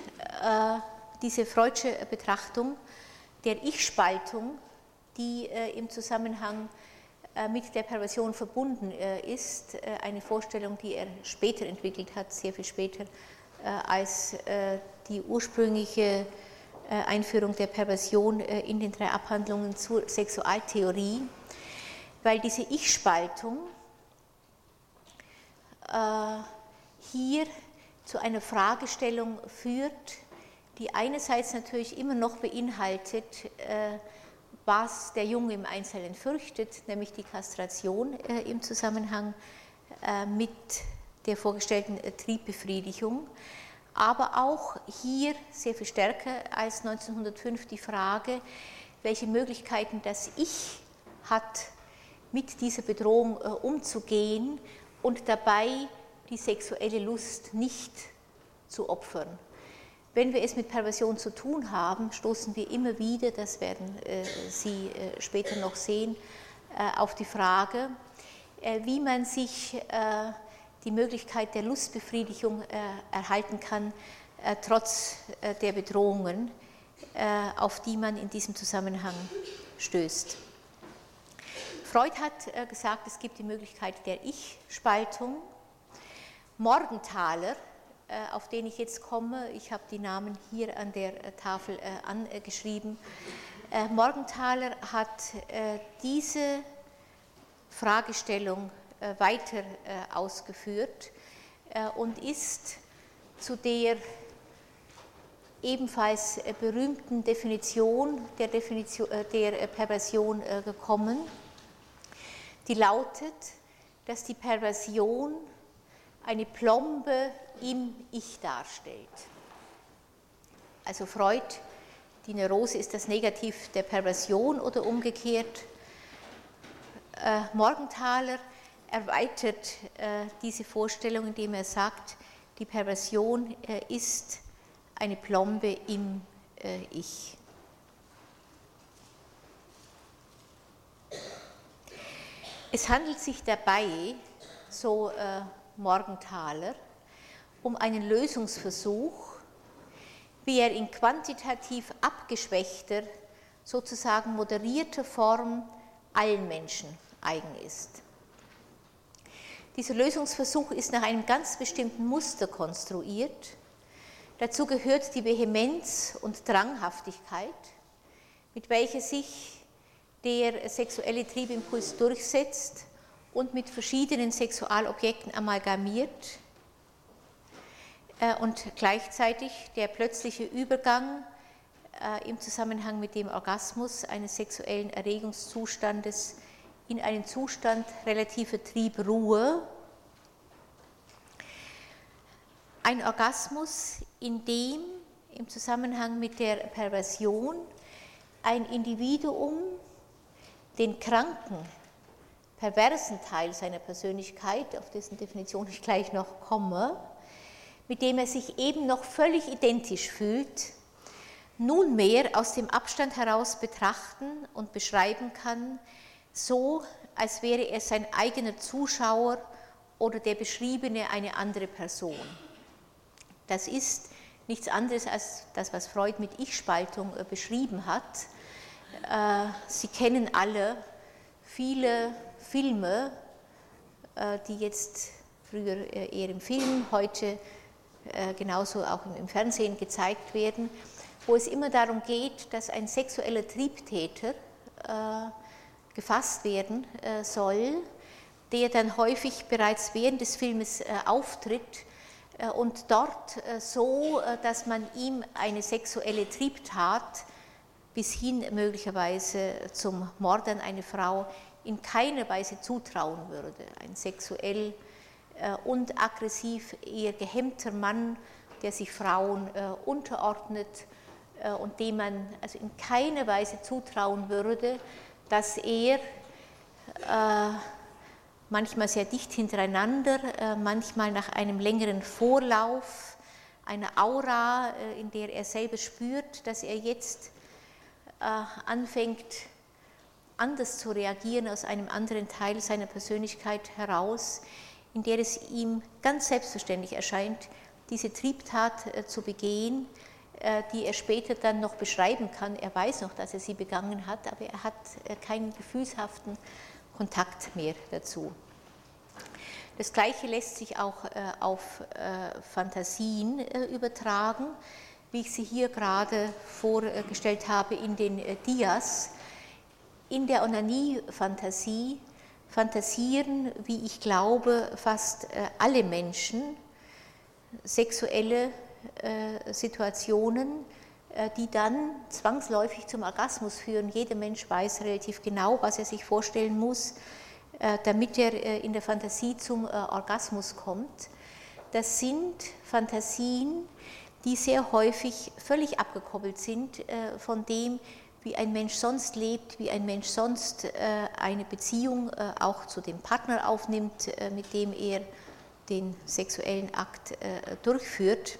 diese Freudsche Betrachtung, der Ich-Spaltung, die äh, im Zusammenhang äh, mit der Perversion verbunden äh, ist, eine Vorstellung, die er später entwickelt hat, sehr viel später als die ursprüngliche Einführung der Perversion in den drei Abhandlungen zur Sexualtheorie, weil diese Ich-Spaltung hier zu einer Fragestellung führt, die einerseits natürlich immer noch beinhaltet, äh, was der Junge im Einzelnen fürchtet, nämlich die Kastration äh, im Zusammenhang äh, mit der vorgestellten Triebbefriedigung, aber auch hier sehr viel stärker als 1905 die Frage, welche Möglichkeiten das Ich hat, mit dieser Bedrohung umzugehen und dabei die sexuelle Lust nicht zu opfern. Wenn wir es mit Perversion zu tun haben, stoßen wir immer wieder, das werden äh, Sie äh, später noch sehen, äh, auf die Frage, wie man sich die Möglichkeit der Lustbefriedigung erhalten kann, trotz der Bedrohungen, auf die man in diesem Zusammenhang stößt. Freud hat gesagt, es gibt die Möglichkeit der Ich-Spaltung. Morgenthaler äh, auf den ich jetzt komme. Ich habe die Namen hier an der äh, Tafel äh, angeschrieben. Morgenthaler hat diese Fragestellung weiter ausgeführt und ist zu der ebenfalls berühmten Definition der, Definition, der Perversion gekommen, die lautet, dass die Perversion eine Plombe im Ich darstellt. Also Freud, die Neurose ist das Negativ der Perversion oder umgekehrt. Äh, Morgenthaler erweitert äh, diese Vorstellung, indem er sagt, die Perversion äh, ist eine Plombe im äh, Ich. Es handelt sich dabei, so Morgenthaler um einen Lösungsversuch, wie er in quantitativ abgeschwächter, sozusagen moderierter Form allen Menschen eigen ist. Dieser Lösungsversuch ist nach einem ganz bestimmten Muster konstruiert. Dazu gehört die Vehemenz und Dranghaftigkeit, mit welcher sich der sexuelle Triebimpuls durchsetzt und mit verschiedenen Sexualobjekten amalgamiert äh, und gleichzeitig der plötzliche Übergang äh, im Zusammenhang mit dem Orgasmus eines sexuellen Erregungszustandes in einen Zustand relativer Triebruhe. Ein Orgasmus, in dem im Zusammenhang mit der Perversion ein Individuum den kranken, perversen Teil seiner Persönlichkeit, auf dessen Definition ich gleich noch komme, mit dem er sich eben noch völlig identisch fühlt, nunmehr aus dem Abstand heraus betrachten und beschreiben kann, so als wäre er sein eigener Zuschauer oder der Beschriebene eine andere Person. Das ist nichts anderes als das, was Freud mit Ich-Spaltung äh, beschrieben hat. Äh, Sie kennen alle viele Filme, äh, die jetzt früher eher im Film, heute genauso auch im Fernsehen gezeigt werden, wo es immer darum geht, dass ein sexueller Triebtäter gefasst werden äh, soll, der dann häufig bereits während des Filmes äh, auftritt äh, und dort so, dass man ihm eine sexuelle Triebtat bis hin möglicherweise zum Mord an eine Frau in keiner Weise zutrauen würde. Ein sexuell und aggressiv eher gehemmter Mann, der sich Frauen unterordnet und dem man also in keiner Weise zutrauen würde, dass er äh, manchmal sehr dicht hintereinander, äh, manchmal nach einem längeren Vorlauf, einer Aura, äh, in der er selber spürt, dass er jetzt äh, anfängt, anders zu reagieren aus einem anderen Teil seiner Persönlichkeit heraus, in der es ihm ganz selbstverständlich erscheint, diese Triebtat äh, zu begehen, die er später dann noch beschreiben kann. Er weiß noch, dass er sie begangen hat, aber er hat äh, keinen gefühlshaften Kontakt mehr dazu. Das Gleiche lässt sich auch äh, auf Fantasien übertragen, wie ich sie hier gerade vorgestellt habe in den Dias. In der Onanie-Fantasie fantasieren, wie ich glaube, fast alle Menschen sexuelle äh, Situationen, äh, die dann zwangsläufig zum Orgasmus führen. Jeder Mensch weiß relativ genau, was er sich vorstellen muss, äh, damit er in der Fantasie zum Orgasmus kommt. Das sind Fantasien, die sehr häufig völlig abgekoppelt sind von dem, wie ein Mensch sonst lebt, wie ein Mensch sonst eine Beziehung auch zu dem Partner aufnimmt, mit dem er den sexuellen Akt durchführt.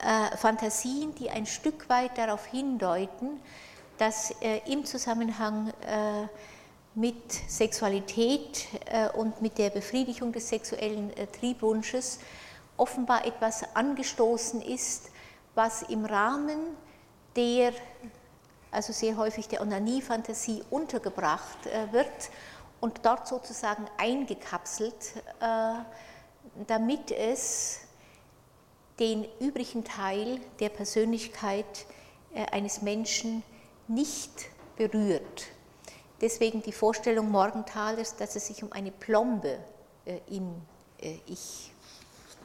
Äh, Fantasien, die ein Stück weit darauf hindeuten, dass äh, im Zusammenhang äh, mit Sexualität und mit der Befriedigung des sexuellen Triebwunsches offenbar etwas angestoßen ist, was im Rahmen der, also sehr häufig der Onanie-Fantasie untergebracht wird und dort sozusagen eingekapselt, damit es den übrigen Teil der Persönlichkeit äh, eines Menschen nicht berührt. Deswegen die Vorstellung Morgenthalers, dass es sich um eine Plombe äh, im äh, Ich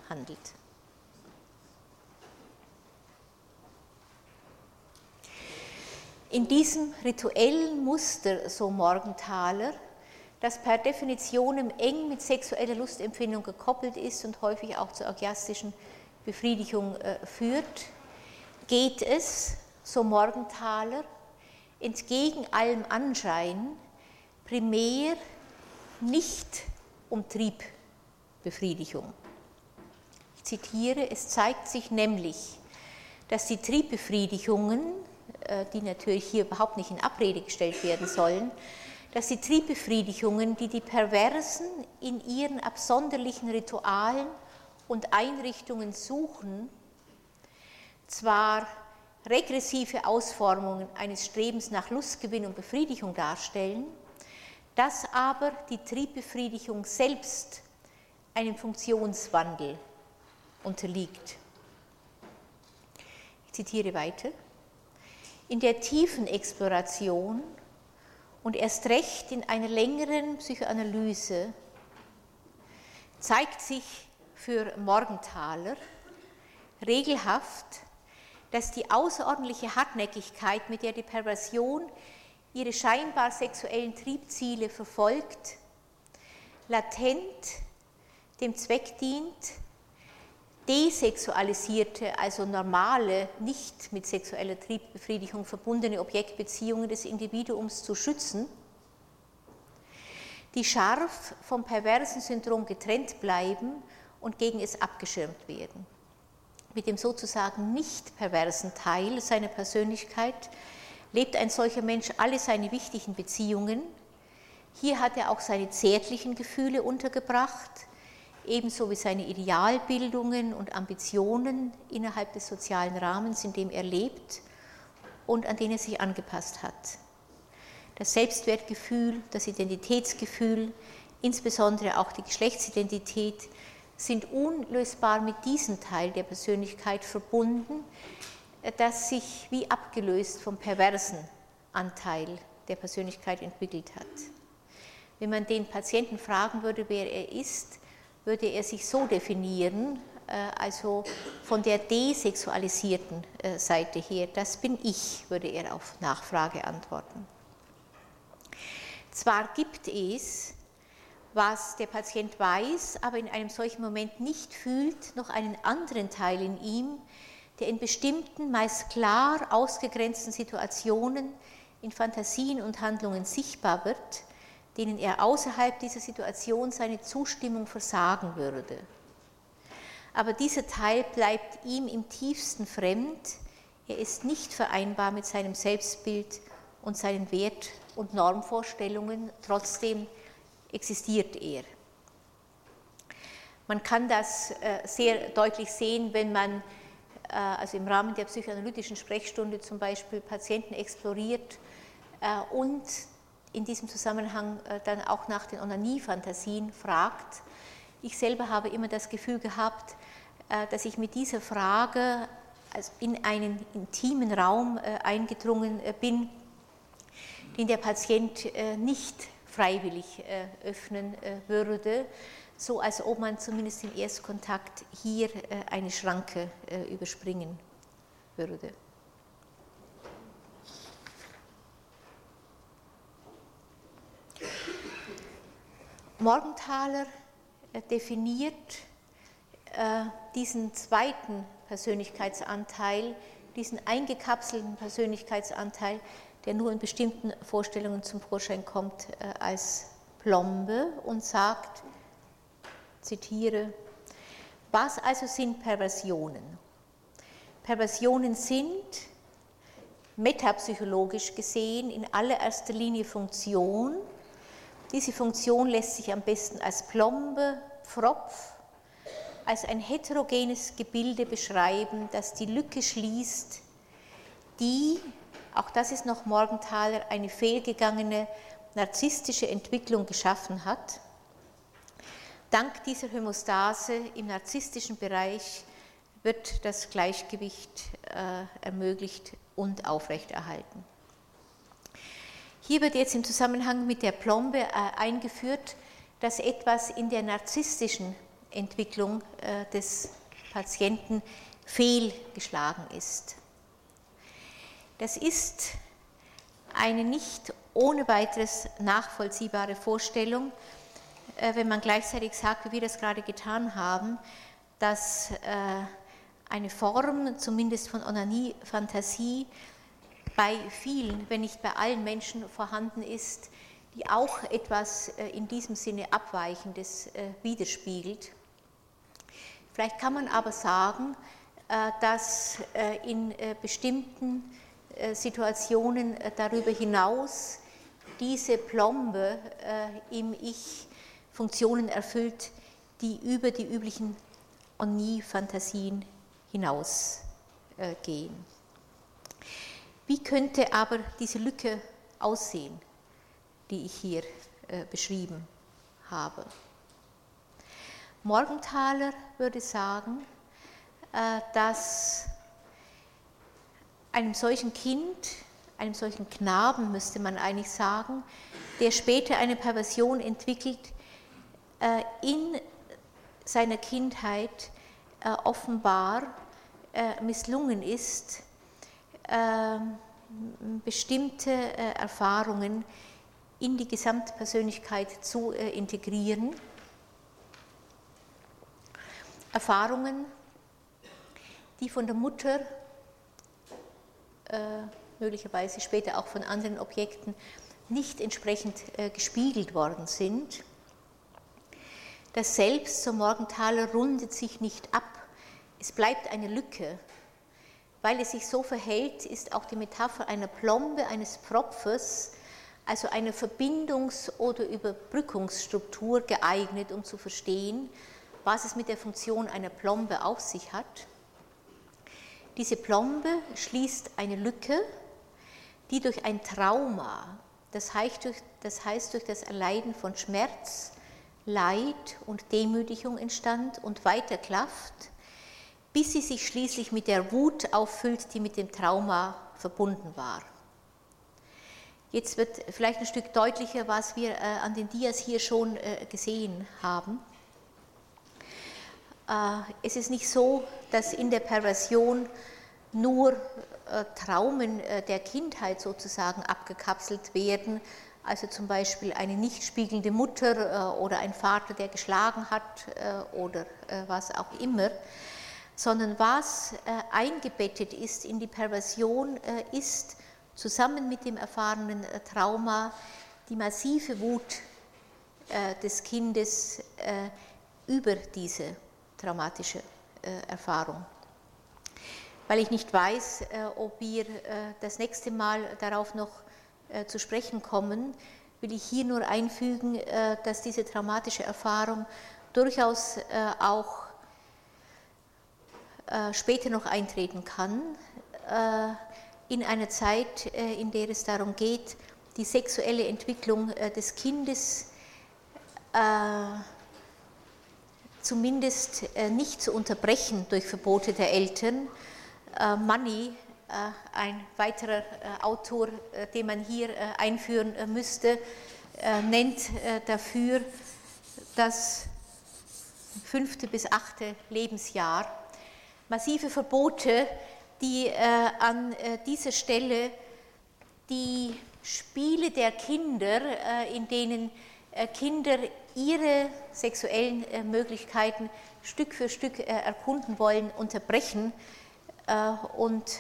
handelt. In diesem rituellen Muster, so Morgenthaler, das per Definition eng mit sexueller Lustempfindung gekoppelt ist und häufig auch zur orgiastischen Befriedigung äh, führt, geht es, so Morgenthaler, entgegen allem Anschein primär nicht um Triebbefriedigung. Ich zitiere, es zeigt sich nämlich, dass die Triebbefriedigungen, äh, die natürlich hier überhaupt nicht in Abrede gestellt werden sollen, dass die Triebbefriedigungen, die die Perversen in ihren absonderlichen Ritualen und Einrichtungen suchen, zwar regressive Ausformungen eines Strebens nach Lustgewinn und Befriedigung darstellen, dass aber die Triebbefriedigung selbst einem Funktionswandel unterliegt. Ich zitiere weiter. In der tiefen Exploration und erst recht in einer längeren Psychoanalyse zeigt sich für Morgenthaler regelhaft, dass die außerordentliche Hartnäckigkeit, mit der die Perversion ihre scheinbar sexuellen Triebziele verfolgt, latent dem Zweck dient, desexualisierte, also normale, nicht mit sexueller Triebbefriedigung verbundene Objektbeziehungen des Individuums zu schützen, die scharf vom perversen Syndrom getrennt bleiben und gegen es abgeschirmt werden. Mit dem sozusagen nicht perversen Teil seiner Persönlichkeit lebt ein solcher Mensch alle seine wichtigen Beziehungen. Hier hat er auch seine zärtlichen Gefühle untergebracht, ebenso wie seine Idealbildungen und Ambitionen innerhalb des sozialen Rahmens, in dem er lebt und an den er sich angepasst hat. Das Selbstwertgefühl, das Identitätsgefühl, insbesondere auch die Geschlechtsidentität, sind unlösbar mit diesem Teil der Persönlichkeit verbunden, das sich wie abgelöst vom perversen Anteil der Persönlichkeit entwickelt hat. Wenn man den Patienten fragen würde, wer er ist, würde er sich so definieren, äh, also von der desexualisierten äh, Seite her, das bin ich, würde er auf Nachfrage antworten. Zwar gibt es, was der Patient weiß, aber in einem solchen Moment nicht fühlt, noch einen anderen Teil in ihm, der in bestimmten, meist klar ausgegrenzten Situationen in Fantasien und Handlungen sichtbar wird, denen er außerhalb dieser Situation seine Zustimmung versagen würde. Aber dieser Teil bleibt ihm im tiefsten fremd, er ist nicht vereinbar mit seinem Selbstbild und seinen Wert- und Normvorstellungen, trotzdem existiert er. Man kann das äh, sehr deutlich sehen, wenn man äh, also im Rahmen der psychoanalytischen Sprechstunde zum Beispiel Patienten exploriert äh, und in diesem Zusammenhang dann auch nach den Onanie-Fantasien fragt. Ich selber habe immer das Gefühl gehabt, dass ich mit dieser Frage in einen intimen Raum eingedrungen bin, den der Patient nicht freiwillig öffnen würde, so als ob man zumindest im Erstkontakt hier eine Schranke überspringen würde. Morgenthaler äh, definiert äh, diesen zweiten Persönlichkeitsanteil, diesen eingekapselten Persönlichkeitsanteil, der nur in bestimmten Vorstellungen zum Vorschein kommt, äh, als Plombe und sagt, zitiere, was also sind Perversionen? Perversionen sind metapsychologisch gesehen in allererster Linie Funktion, diese Funktion lässt sich am besten als Plombe, Pfropf, als ein heterogenes Gebilde beschreiben, das die Lücke schließt, die, auch das ist noch Morgenthaler, eine fehlgegangene narzisstische Entwicklung geschaffen hat. Dank dieser Homostase im narzisstischen Bereich wird das Gleichgewicht äh, ermöglicht und aufrechterhalten. Hier wird jetzt im Zusammenhang mit der Plombe äh, eingeführt, dass etwas in der narzisstischen Entwicklung äh, des Patienten fehlgeschlagen ist. Das ist eine nicht ohne weiteres nachvollziehbare Vorstellung, äh, wenn man gleichzeitig sagt, wie wir das gerade getan haben, dass eine Form, zumindest von Onanie-Fantasie, bei vielen, wenn nicht bei allen Menschen vorhanden ist, die auch etwas äh, in diesem Sinne Abweichendes äh, widerspiegelt. Vielleicht kann man aber sagen, äh, dass in bestimmten Situationen darüber hinaus diese Plombe im Ich Funktionen erfüllt, die über die üblichen Oni-Fantasien hinausgehen. Wie könnte aber diese Lücke aussehen, die ich hier beschrieben habe. Morgenthaler würde sagen, dass einem solchen Kind, einem solchen Knaben müsste man eigentlich sagen, der später eine Perversion entwickelt, in seiner Kindheit offenbar misslungen ist, bestimmte Erfahrungen in die Gesamtpersönlichkeit zu integrieren. Erfahrungen, die von der Mutter, möglicherweise später auch von anderen Objekten, nicht entsprechend gespiegelt worden sind. Das Selbst, so Morgenthaler, rundet sich nicht ab. Es bleibt eine Lücke weil es sich so verhält, ist auch die Metapher einer Plombe, eines Pfropfes, also einer Verbindungs- oder Überbrückungsstruktur geeignet, um zu verstehen, was es mit der Funktion einer Plombe auf sich hat. Diese Plombe schließt eine Lücke, die durch ein Trauma, das heißt durch das, heißt durch das Erleiden von Schmerz, Leid und Demütigung entstand und weiter klafft, bis sie sich schließlich mit der Wut auffüllt, die mit dem Trauma verbunden war. Jetzt wird vielleicht ein Stück deutlicher, was wir äh, an den Dias hier schon äh, gesehen haben. Äh, es ist nicht so, dass in der Perversion nur Traumen der Kindheit sozusagen abgekapselt werden, also zum Beispiel eine nicht spiegelnde Mutter oder ein Vater, der geschlagen hat oder was auch immer, sondern was äh, eingebettet ist in die Perversion, äh, ist zusammen mit dem erfahrenen äh, Trauma die massive Wut des Kindes über diese traumatische Erfahrung. Weil ich nicht weiß, ob wir das nächste Mal darauf noch zu sprechen kommen, will ich hier nur einfügen, dass diese traumatische Erfahrung durchaus auch äh, später noch eintreten kann, äh, in einer Zeit, äh, in der es darum geht, die sexuelle Entwicklung des Kindes zumindest nicht zu unterbrechen durch Verbote der Eltern. Money, ein weiterer Autor, den man hier einführen müsste, nennt dafür das fünfte bis achte Lebensjahr massive Verbote, die äh, an äh, dieser Stelle die Spiele der Kinder, äh, in denen äh, Kinder ihre sexuellen äh, Möglichkeiten Stück für Stück äh, erkunden wollen, unterbrechen und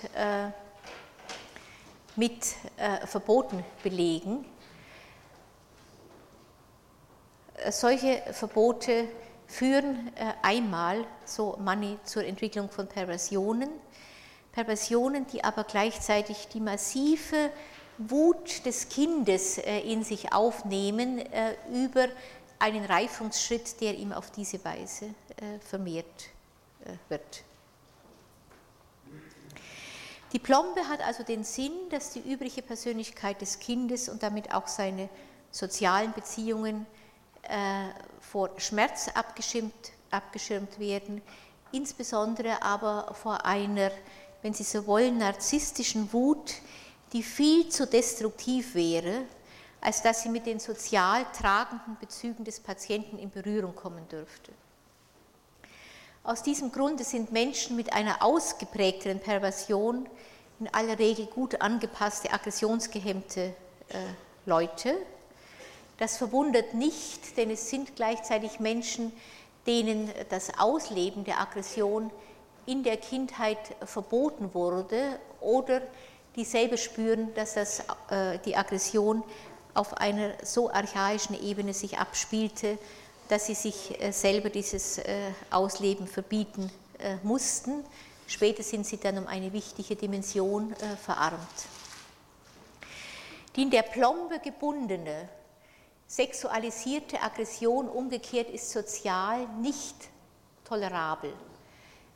mit Verboten belegen. Solche Verbote führen äh, einmal, so Money, zur Entwicklung von Perversionen. Perversionen, die aber gleichzeitig die massive Wut des Kindes äh, in sich aufnehmen äh, über einen Reifungsschritt, der ihm auf diese Weise vermehrt wird. Die Plombe hat also den Sinn, dass die übrige Persönlichkeit des Kindes und damit auch seine sozialen Beziehungen vor Schmerz abgeschirmt, abgeschirmt werden, insbesondere aber vor einer, wenn Sie so wollen, narzisstischen Wut, die viel zu destruktiv wäre, als dass sie mit den sozial tragenden Bezügen des Patienten in Berührung kommen dürfte. Aus diesem Grunde sind Menschen mit einer ausgeprägteren Perversion in aller Regel gut angepasste, aggressionsgehemmte äh, Leute, das verwundert nicht, denn es sind gleichzeitig Menschen, denen das Ausleben der Aggression in der Kindheit verboten wurde oder die selber spüren, dass das, äh, die Aggression auf einer so archaischen Ebene sich abspielte, dass sie sich äh, selber dieses äh, Ausleben verbieten äh, mussten. Später sind sie dann um eine wichtige Dimension verarmt. Die in der Plombe gebundene Sexualisierte Aggression umgekehrt ist sozial nicht tolerabel.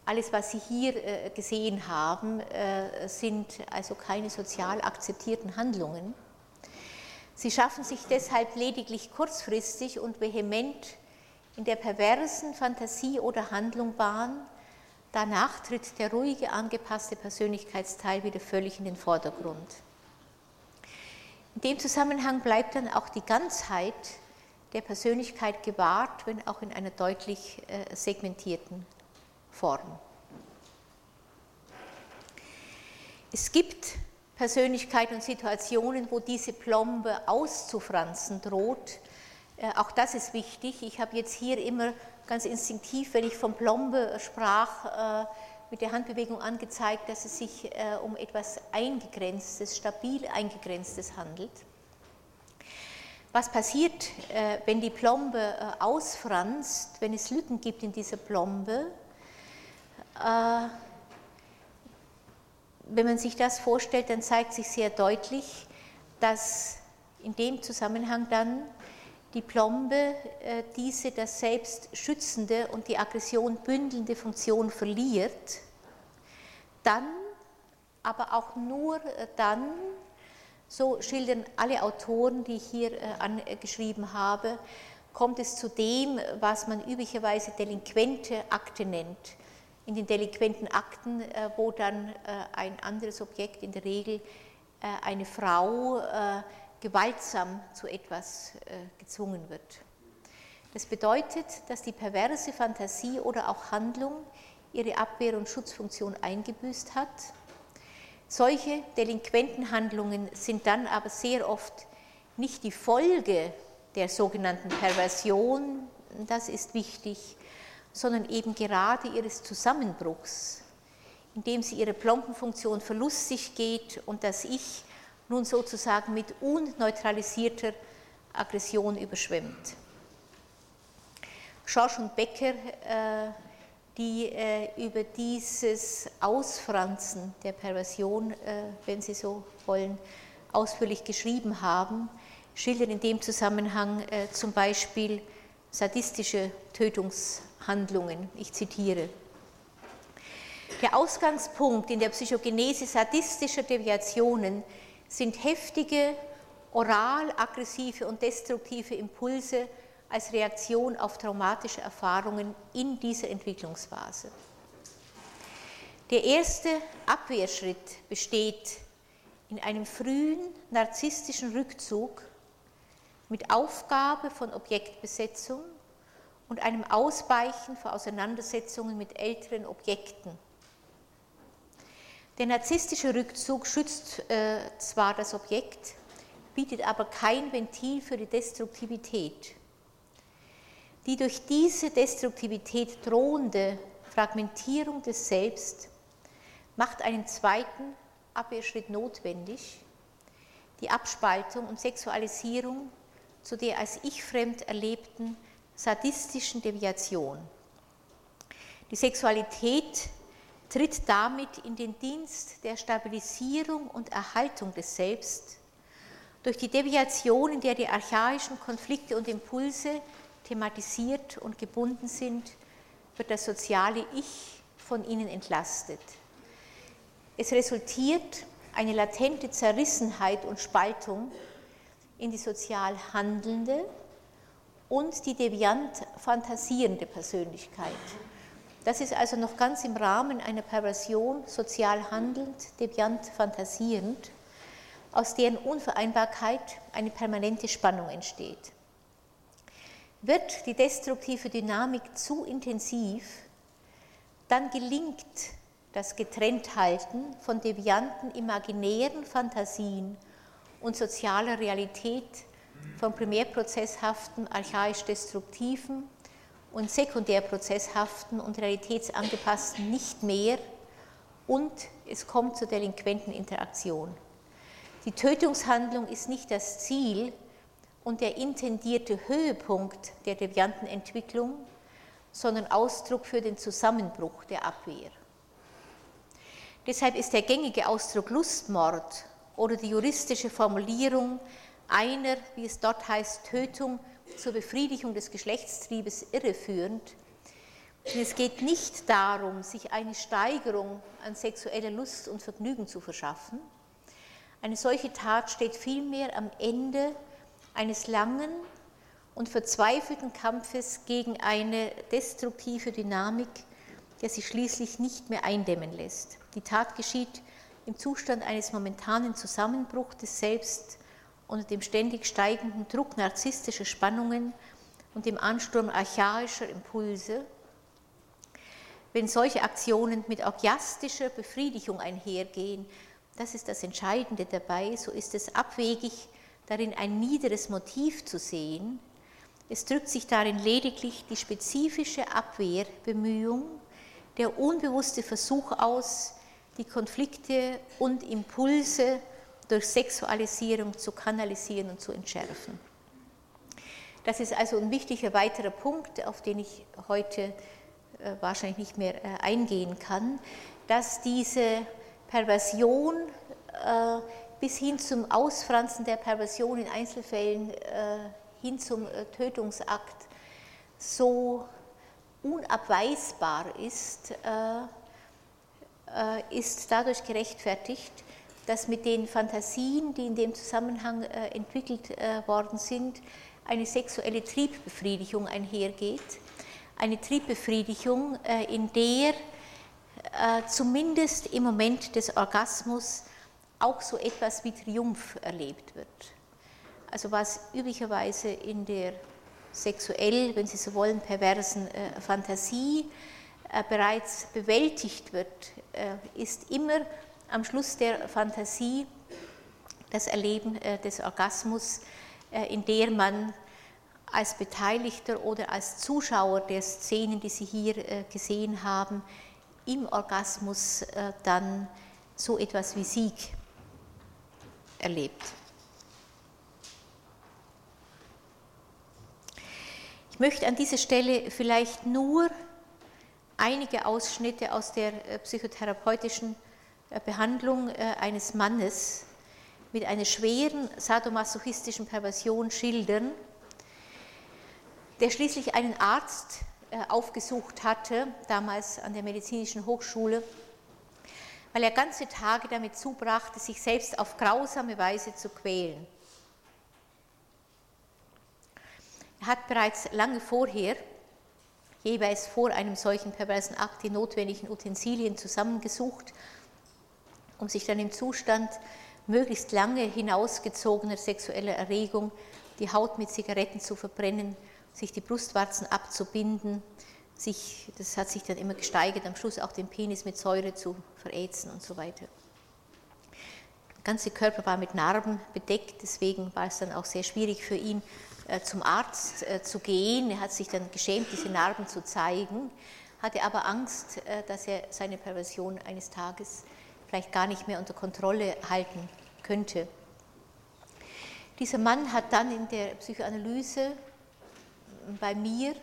Alles, was Sie hier gesehen haben, sind also keine sozial akzeptierten Handlungen. Sie schaffen sich deshalb lediglich kurzfristig und vehement in der perversen Fantasie oder Handlung Bahn. Danach tritt der ruhige, angepasste Persönlichkeitsteil wieder völlig in den Vordergrund. In dem Zusammenhang bleibt dann auch die Ganzheit der Persönlichkeit gewahrt, wenn auch in einer deutlich äh, segmentierten Form. Es gibt Persönlichkeiten und Situationen, wo diese Plombe auszufranzen droht. Äh, auch das ist wichtig. Ich habe jetzt hier immer ganz instinktiv, wenn ich von Plombe sprach, äh, mit der Handbewegung angezeigt, dass es sich äh, um etwas Eingegrenztes, stabil Eingegrenztes handelt. Was passiert, wenn die Plombe ausfranst, wenn es Lücken gibt in dieser Plombe? Wenn man sich das vorstellt, dann zeigt sich sehr deutlich, dass in dem Zusammenhang dann die Plombe äh, diese das Selbst schützende und die Aggression bündelnde Funktion verliert, dann, aber auch nur äh, dann, so schildern alle Autoren, die ich hier äh, angeschrieben habe, kommt es zu dem, was man üblicherweise delinquente Akte nennt in den delinquenten Akten, äh, wo dann äh, ein anderes Objekt, in der Regel äh, eine Frau, gewaltsam zu etwas gezwungen wird. Das bedeutet, dass die perverse Fantasie oder auch Handlung ihre Abwehr- und Schutzfunktion eingebüßt hat. Solche delinquenten Handlungen sind dann aber sehr oft nicht die Folge der sogenannten Perversion, das ist wichtig, sondern eben gerade ihres Zusammenbruchs, indem sie ihre Plombenfunktion verlustig geht und das Ich nun sozusagen mit unneutralisierter Aggression überschwemmt. Schorsch und Becker, äh, die äh, über dieses Ausfranzen der Perversion, äh, wenn Sie so wollen, ausführlich geschrieben haben, schildern in dem Zusammenhang zum Beispiel sadistische Tötungs Handlungen. Ich zitiere. Der Ausgangspunkt in der Psychogenese sadistischer Deviationen sind heftige, oral aggressive und destruktive Impulse als Reaktion auf traumatische Erfahrungen in dieser Entwicklungsphase. Der erste Abwehrschritt besteht in einem frühen narzisstischen Rückzug mit Aufgabe von Objektbesetzung und einem Ausweichen vor Auseinandersetzungen mit älteren Objekten. Der narzisstische Rückzug schützt äh, zwar das Objekt, bietet aber kein Ventil für die Destruktivität. Die durch diese Destruktivität drohende Fragmentierung des Selbst macht einen zweiten Abwehrschritt notwendig, die Abspaltung und Sexualisierung zu der als ich fremd erlebten sadistischen Deviation. Die Sexualität tritt damit in den Dienst der Stabilisierung und Erhaltung des Selbst durch die Deviation, in der die archaischen Konflikte und Impulse thematisiert und gebunden sind, wird das soziale Ich von ihnen entlastet. Es resultiert eine latente Zerrissenheit und Spaltung in die sozial Handelnde und die deviant fantasierende Persönlichkeit. Das ist also noch ganz im Rahmen einer Perversion, sozial handelnd, deviant fantasierend, aus deren Unvereinbarkeit eine permanente Spannung entsteht. Wird die destruktive Dynamik zu intensiv, dann gelingt das Getrennthalten von devianten imaginären Fantasien und sozialer Realität von primärprozesshaften, archaisch-destruktiven und sekundärprozesshaften und realitätsangepassten nicht mehr und es kommt zur delinquenten Interaktion. Die Tötungshandlung ist nicht das Ziel und der intendierte Höhepunkt der devianten Entwicklung, sondern Ausdruck für den Zusammenbruch der Abwehr. Deshalb ist der gängige Ausdruck Lustmord oder die juristische Formulierung einer, wie es dort heißt, Tötung zur Befriedigung des Geschlechtstriebes irreführend. es geht nicht darum, sich eine Steigerung an sexueller Lust und Vergnügen zu verschaffen. Eine solche Tat steht vielmehr am Ende eines langen und verzweifelten Kampfes gegen eine destruktive Dynamik, der sich schließlich nicht mehr eindämmen lässt. Die Tat geschieht im Zustand eines momentanen Zusammenbruchs des Selbst unter dem ständig steigenden Druck narzisstischer Spannungen und dem Ansturm archaischer Impulse. Wenn solche Aktionen mit orgiastischer Befriedigung einhergehen, das ist das Entscheidende dabei, so ist es abwegig, darin ein niederes Motiv zu sehen. Es drückt sich darin lediglich die spezifische Abwehrbemühung, der unbewusste Versuch aus, die Konflikte und Impulse durch Sexualisierung zu kanalisieren und zu entschärfen. Das ist also ein wichtiger weiterer Punkt, auf den ich heute äh, wahrscheinlich nicht mehr äh, eingehen kann, dass diese Perversion äh, bis hin zum Ausfranzen der Perversion in Einzelfällen hin zum Tötungsakt so unabweisbar ist, ist dadurch gerechtfertigt, dass mit den Fantasien, die in dem Zusammenhang äh, entwickelt äh, worden sind, eine sexuelle Triebbefriedigung einhergeht. Eine Triebbefriedigung, äh, in der zumindest im Moment des Orgasmus auch so etwas wie Triumph erlebt wird. Also was üblicherweise in der sexuell, wenn Sie so wollen, perversen Fantasie bereits bewältigt wird, ist immer am Schluss der Fantasie das Erleben äh, des Orgasmus, äh, in der man als Beteiligter oder als Zuschauer der Szenen, die Sie hier äh, gesehen haben, im Orgasmus dann so etwas wie Sieg erlebt. Ich möchte an dieser Stelle vielleicht nur einige Ausschnitte aus der psychotherapeutischen Behandlung äh, eines Mannes mit einer schweren sadomasochistischen Perversion schildern, der schließlich einen Arzt äh, aufgesucht hatte, damals an der medizinischen Hochschule, weil er ganze Tage damit zubrachte, sich selbst auf grausame Weise zu quälen. Er hat bereits lange vorher, jeweils vor einem solchen perversen Akt, die notwendigen Utensilien zusammengesucht um sich dann im Zustand möglichst lange hinausgezogener sexueller Erregung die Haut mit Zigaretten zu verbrennen, sich die Brustwarzen abzubinden, sich, das hat sich dann immer gesteigert, am Schluss auch den Penis mit Säure zu verätzen und so weiter. Der ganze Körper war mit Narben bedeckt, deswegen war es dann auch sehr schwierig für ihn, äh, zum Arzt äh, zu gehen. Er hat sich dann geschämt, diese Narben zu zeigen, hatte aber Angst, äh, dass er seine Perversion eines Tages vielleicht gar nicht mehr unter Kontrolle halten könnte. Dieser Mann hat dann in der Psychoanalyse bei mir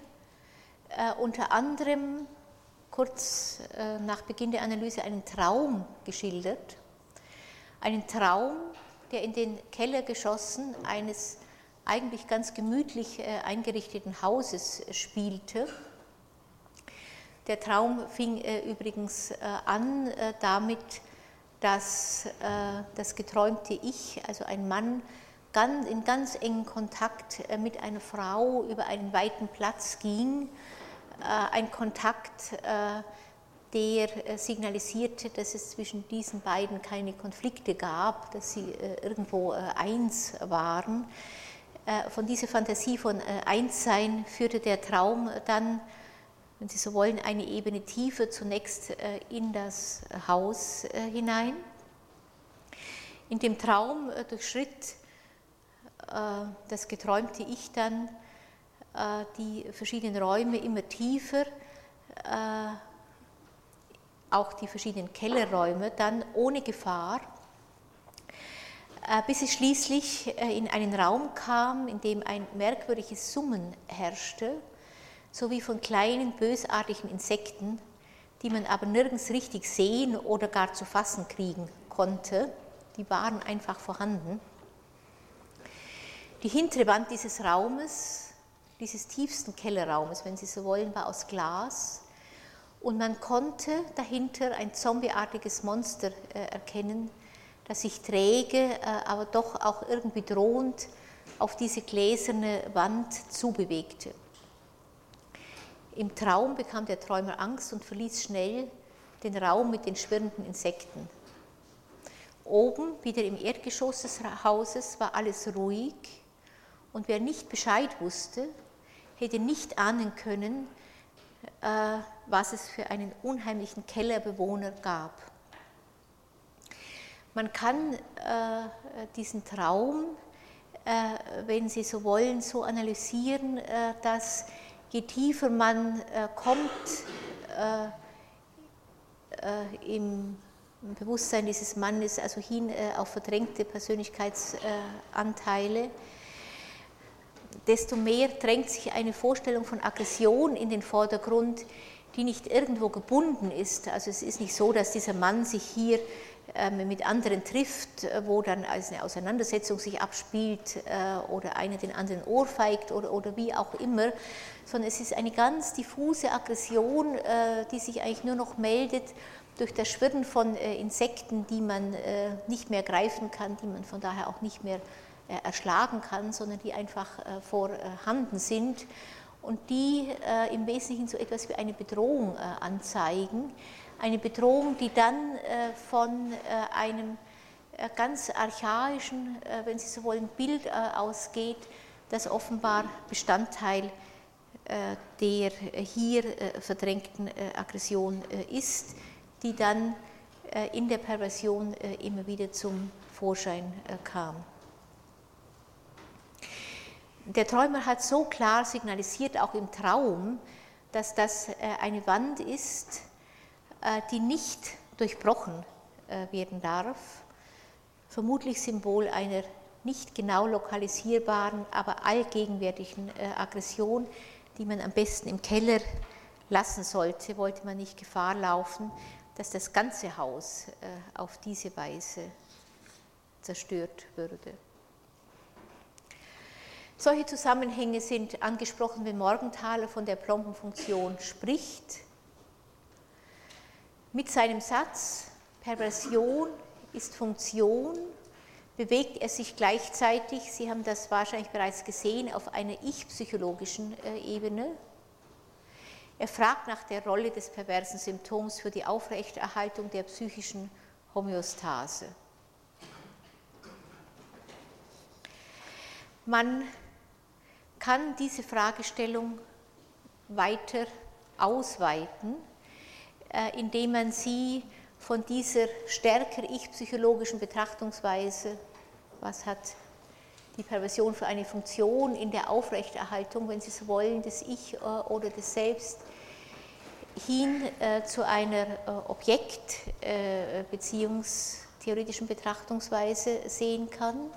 äh, unter anderem kurz äh, nach Beginn der Analyse einen Traum geschildert. Einen Traum, der in den Kellergeschossen eines eigentlich ganz gemütlich äh, eingerichteten Hauses spielte. Der Traum fing äh, übrigens äh, an äh, damit, dass äh, das geträumte Ich, also ein Mann, ganz, in ganz engen Kontakt äh, mit einer Frau über einen weiten Platz ging. Äh, ein Kontakt, äh, der äh, signalisierte, dass es zwischen diesen beiden keine Konflikte gab, dass sie äh, irgendwo eins waren. Von dieser Fantasie von Einssein führte der Traum dann wenn Sie so wollen, eine Ebene tiefer zunächst äh, in das Haus äh, hinein. In dem Traum äh, durchschritt das geträumte Ich dann die verschiedenen Räume immer tiefer, auch die verschiedenen Kellerräume, dann ohne Gefahr, bis es schließlich in einen Raum kam, in dem ein merkwürdiges Summen herrschte sowie von kleinen bösartigen Insekten, die man aber nirgends richtig sehen oder gar zu fassen kriegen konnte. Die waren einfach vorhanden. Die hintere Wand dieses Raumes, dieses tiefsten Kellerraumes, wenn Sie so wollen, war aus Glas und man konnte dahinter ein zombieartiges Monster äh, erkennen, das sich träge, äh, aber doch auch irgendwie drohend auf diese gläserne Wand zubewegte. Im Traum bekam der Träumer Angst und verließ schnell den Raum mit den schwirrenden Insekten. Oben, wieder im Erdgeschoss des Hauses, war alles ruhig und wer nicht Bescheid wusste, hätte nicht ahnen können, äh, was es für einen unheimlichen Kellerbewohner gab. Man kann äh, diesen Traum, äh, wenn Sie so wollen, so analysieren, dass je tiefer man kommt im Bewusstsein dieses Mannes, also hin auf verdrängte Persönlichkeitsanteile, desto mehr drängt sich eine Vorstellung von Aggression in den Vordergrund, die nicht irgendwo gebunden ist. Also es ist nicht so, dass dieser Mann sich hier mit anderen trifft, äh, wo dann eine Auseinandersetzung sich abspielt äh, oder einer den anderen ohrfeigt oder, oder wie auch immer, sondern es ist eine ganz diffuse Aggression, äh, die sich eigentlich nur noch meldet durch das Schwirren von Insekten, die man nicht mehr greifen kann, die man von daher auch nicht mehr erschlagen kann, sondern die einfach vorhanden sind und die im Wesentlichen so etwas wie eine Bedrohung anzeigen. Eine Bedrohung, die dann von einem ganz archaischen, wenn Sie so wollen, Bild ausgeht, das offenbar Bestandteil der hier verdrängten Aggression ist, die dann in der Perversion immer wieder zum Vorschein kam. Der Träumer hat so klar signalisiert, auch im Traum, dass das äh, eine Wand ist, äh, die nicht durchbrochen äh, werden darf, vermutlich Symbol einer nicht genau lokalisierbaren, aber allgegenwärtigen Aggression, die man am besten im Keller lassen sollte, wollte man nicht Gefahr laufen, dass das ganze Haus auf diese Weise zerstört würde. Solche Zusammenhänge sind angesprochen, wenn Morgenthaler von der Plombenfunktion spricht. Mit seinem Satz, Perversion ist Funktion, bewegt er sich gleichzeitig, Sie haben das wahrscheinlich bereits gesehen, auf einer ich-psychologischen äh, Ebene. Er fragt nach der Rolle des perversen Symptoms für die Aufrechterhaltung der psychischen Homöostase. Man kann diese Fragestellung weiter ausweiten, indem man sie von dieser stärker ich-psychologischen Betrachtungsweise, was hat die Perversion für eine Funktion in der Aufrechterhaltung, wenn Sie so wollen, des Ich äh, oder des Selbst, hin äh, zu einer objektbeziehungstheoretischen Betrachtungsweise sehen kann.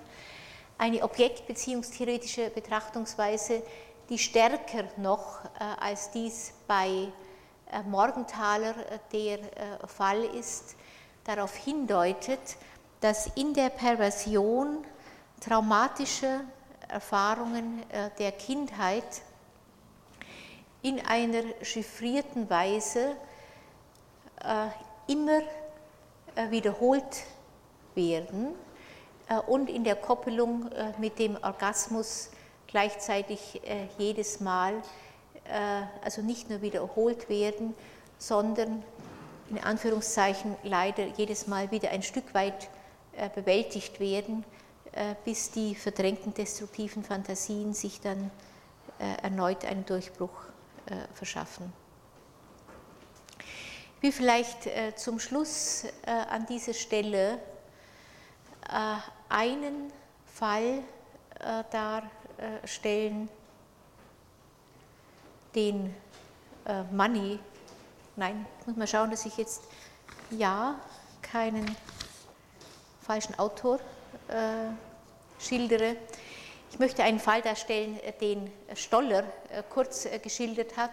Eine objektbeziehungstheoretische Betrachtungsweise, die stärker noch äh, als dies bei äh, Morgenthaler äh, der Fall ist, darauf hindeutet, dass in der Perversion traumatische Erfahrungen der Kindheit in einer chiffrierten Weise immer wiederholt werden äh, und in der Koppelung äh, mit dem Orgasmus gleichzeitig äh, jedes Mal, also nicht nur wiederholt werden, sondern in Anführungszeichen leider jedes Mal wieder ein Stück weit bewältigt werden, bis die verdrängten destruktiven Fantasien sich dann erneut einen Durchbruch verschaffen. Wie vielleicht zum Schluss an dieser Stelle einen Fall äh, darstellen, den äh, Money, nein, ich muss mal schauen, dass ich jetzt ja keinen falschen Autor äh, schildere. Ich möchte einen Fall darstellen, den Stoller äh, kurz äh, geschildert hat,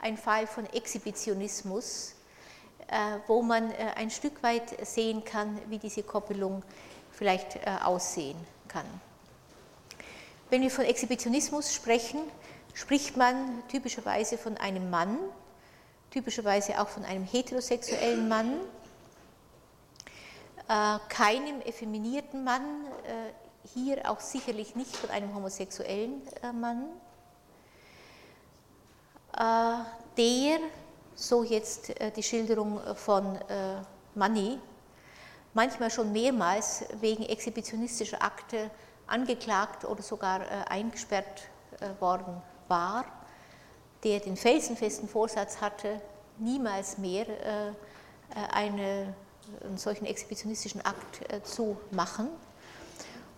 ein Fall von Exhibitionismus, äh, wo man ein Stück weit sehen kann, wie diese Koppelung vielleicht äh, aussehen kann. Wenn wir von Exhibitionismus sprechen, spricht man typischerweise von einem Mann, typischerweise auch von einem heterosexuellen Mann, äh, keinem effeminierten Mann, äh, hier auch sicherlich nicht von einem homosexuellen äh, Mann, äh, der, so jetzt äh, die Schilderung von Manni, manchmal schon mehrmals wegen exhibitionistischer Akte angeklagt oder sogar eingesperrt worden war, der den felsenfesten Vorsatz hatte, niemals mehr eine, einen solchen exhibitionistischen Akt zu machen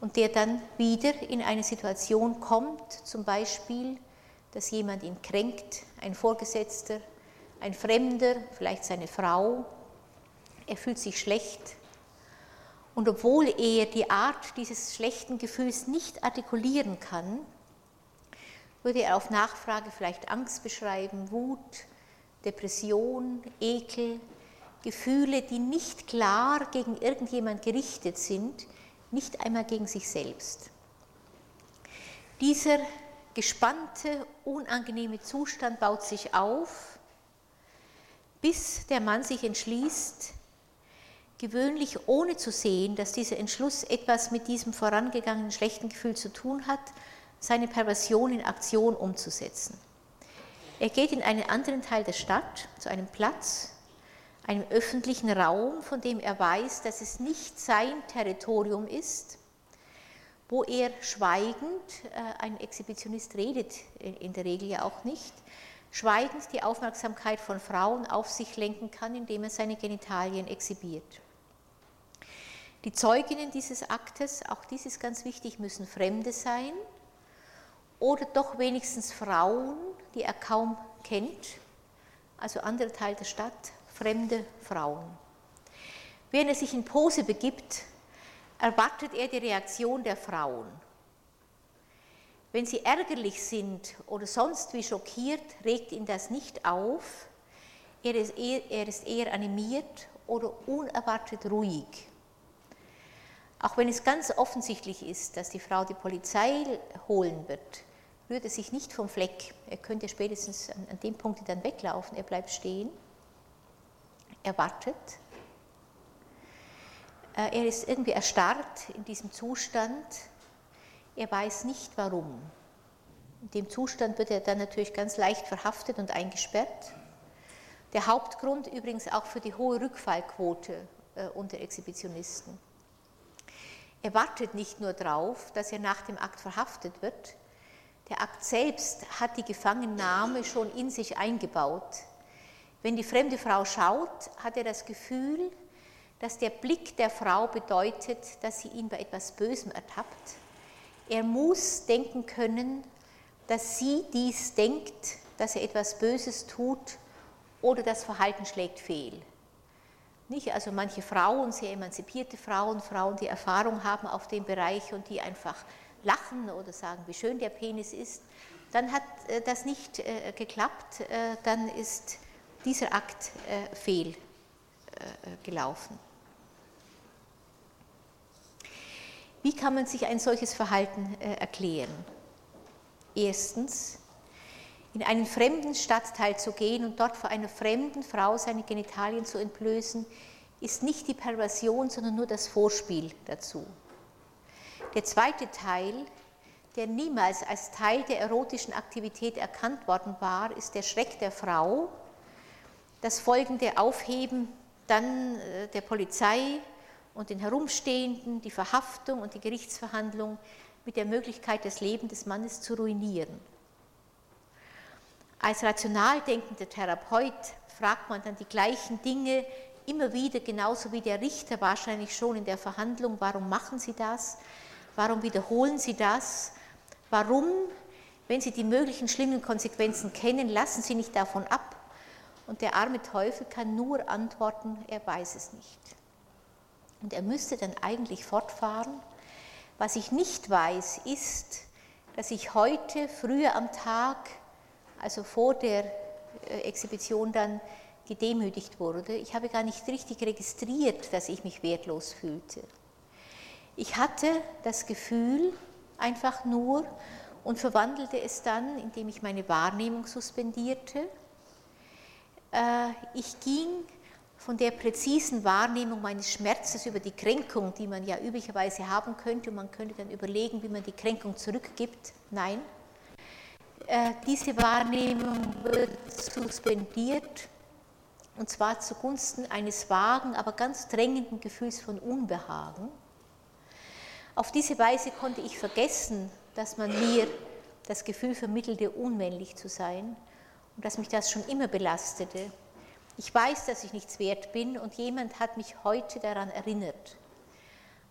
und der dann wieder in eine Situation kommt, zum Beispiel, dass jemand ihn kränkt, ein Vorgesetzter, ein Fremder, vielleicht seine Frau, er fühlt sich schlecht. Und obwohl er die Art dieses schlechten Gefühls nicht artikulieren kann, würde er auf Nachfrage vielleicht Angst beschreiben, Wut, Depression, Ekel, Gefühle, die nicht klar gegen irgendjemand gerichtet sind, nicht einmal gegen sich selbst. Dieser gespannte, unangenehme Zustand baut sich auf, bis der Mann sich entschließt, gewöhnlich ohne zu sehen, dass dieser Entschluss etwas mit diesem vorangegangenen schlechten Gefühl zu tun hat, seine Perversion in Aktion umzusetzen. Er geht in einen anderen Teil der Stadt, zu einem Platz, einem öffentlichen Raum, von dem er weiß, dass es nicht sein Territorium ist, wo er schweigend, äh, ein Exhibitionist redet in der Regel ja auch nicht, schweigend die Aufmerksamkeit von Frauen auf sich lenken kann, indem er seine Genitalien exhibiert. Die Zeuginnen dieses Aktes, auch dies ist ganz wichtig, müssen Fremde sein oder doch wenigstens Frauen, die er kaum kennt, also andere Teil der Stadt, fremde Frauen. Wenn er sich in Pose begibt, erwartet er die Reaktion der Frauen. Wenn sie ärgerlich sind oder sonst wie schockiert, regt ihn das nicht auf. Er ist eher, er ist eher animiert oder unerwartet ruhig. Auch wenn es ganz offensichtlich ist, dass die Frau die Polizei holen wird, rührt er sich nicht vom Fleck. Er könnte spätestens an, an dem Punkt dann weglaufen. Er bleibt stehen. Er wartet. Äh, er ist irgendwie erstarrt in diesem Zustand. Er weiß nicht warum. In dem Zustand wird er dann natürlich ganz leicht verhaftet und eingesperrt. Der Hauptgrund übrigens auch für die hohe Rückfallquote äh, unter Exhibitionisten. Er wartet nicht nur darauf, dass er nach dem Akt verhaftet wird. Der Akt selbst hat die Gefangennahme schon in sich eingebaut. Wenn die fremde Frau schaut, hat er das Gefühl, dass der Blick der Frau bedeutet, dass sie ihn bei etwas Bösem ertappt. Er muss denken können, dass sie dies denkt, dass er etwas Böses tut oder das Verhalten schlägt fehl. Nicht? Also manche Frauen, sehr emanzipierte Frauen, Frauen, die Erfahrung haben auf dem Bereich und die einfach lachen oder sagen, wie schön der Penis ist, dann hat äh, das nicht äh, geklappt, äh, dann ist dieser Akt äh, fehlgelaufen. Wie kann man sich ein solches Verhalten erklären? Erstens, in einen fremden Stadtteil zu gehen und dort vor einer fremden Frau seine Genitalien zu entblößen, ist nicht die Perversion, sondern nur das Vorspiel dazu. Der zweite Teil, der niemals als Teil der erotischen Aktivität erkannt worden war, ist der Schreck der Frau, das folgende Aufheben dann äh, der Polizei und den Herumstehenden, die Verhaftung und die Gerichtsverhandlung mit der Möglichkeit, das Leben des Mannes zu ruinieren. Als rational denkender Therapeut fragt man dann die gleichen Dinge immer wieder, genauso wie der Richter wahrscheinlich schon in der Verhandlung, warum machen Sie das? Warum wiederholen Sie das? Warum, wenn Sie die möglichen schlimmen Konsequenzen kennen, lassen Sie nicht davon ab? Und der arme Teufel kann nur antworten, er weiß es nicht. Und er müsste dann eigentlich fortfahren. Was ich nicht weiß, ist, dass ich heute, früher am Tag, also vor der äh, Exhibition dann gedemütigt wurde. Ich habe gar nicht richtig registriert, dass ich mich wertlos fühlte. Ich hatte das Gefühl einfach nur und verwandelte es dann, indem ich meine Wahrnehmung suspendierte, äh, ich ging von der präzisen Wahrnehmung meines Schmerzes über die Kränkung, die man ja üblicherweise haben könnte, und man könnte dann überlegen, wie man die Kränkung zurückgibt. Nein, äh, diese Wahrnehmung wird suspendiert und zwar zugunsten eines vagen, aber ganz drängenden Gefühls von Unbehagen. Auf diese Weise konnte ich vergessen, dass man mir das Gefühl vermittelte, unmännlich zu sein und dass mich das schon immer belastete. Ich weiß, dass ich nichts wert bin und jemand hat mich heute daran erinnert.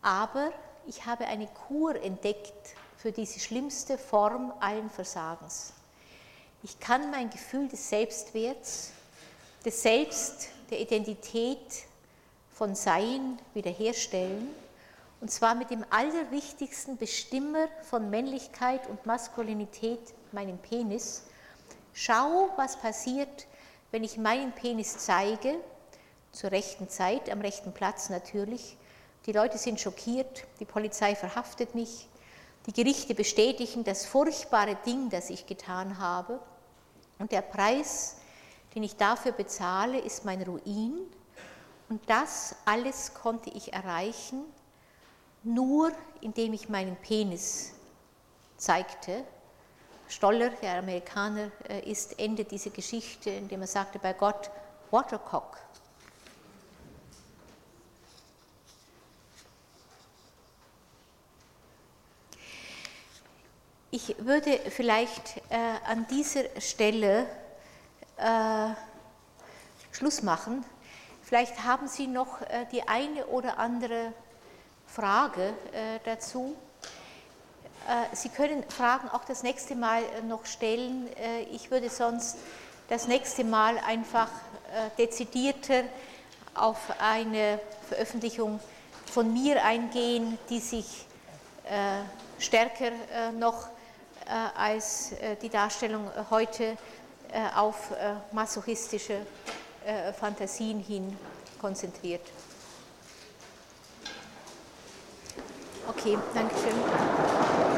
Aber ich habe eine Kur entdeckt für diese schlimmste Form allen Versagens. Ich kann mein Gefühl des Selbstwerts, des Selbst, der Identität von Sein wiederherstellen, und zwar mit dem allerwichtigsten Bestimmer von Männlichkeit und Maskulinität, meinem Penis. Schau, was passiert, wenn ich meinen Penis zeige, zur rechten Zeit, am rechten Platz natürlich. Die Leute sind schockiert, die Polizei verhaftet mich, die Gerichte bestätigen das furchtbare Ding, das ich getan habe. Und der Preis, den ich dafür bezahle, ist mein Ruin. Und das alles konnte ich erreichen, nur indem ich meinen Penis zeigte. Stoller, der Amerikaner äh, ist, endet diese Geschichte, indem er sagte bei Gott, Watercock. Ich würde vielleicht äh, an dieser Stelle äh, Schluss machen. Vielleicht haben Sie noch äh, die eine oder andere Frage äh, dazu. Äh, Sie können Fragen auch das nächste Mal äh, noch stellen. Ich würde sonst das nächste Mal einfach dezidierter auf eine Veröffentlichung von mir eingehen, die sich stärker noch als die Darstellung heute auf masochistische Fantasien hin konzentriert. Okay, danke schön.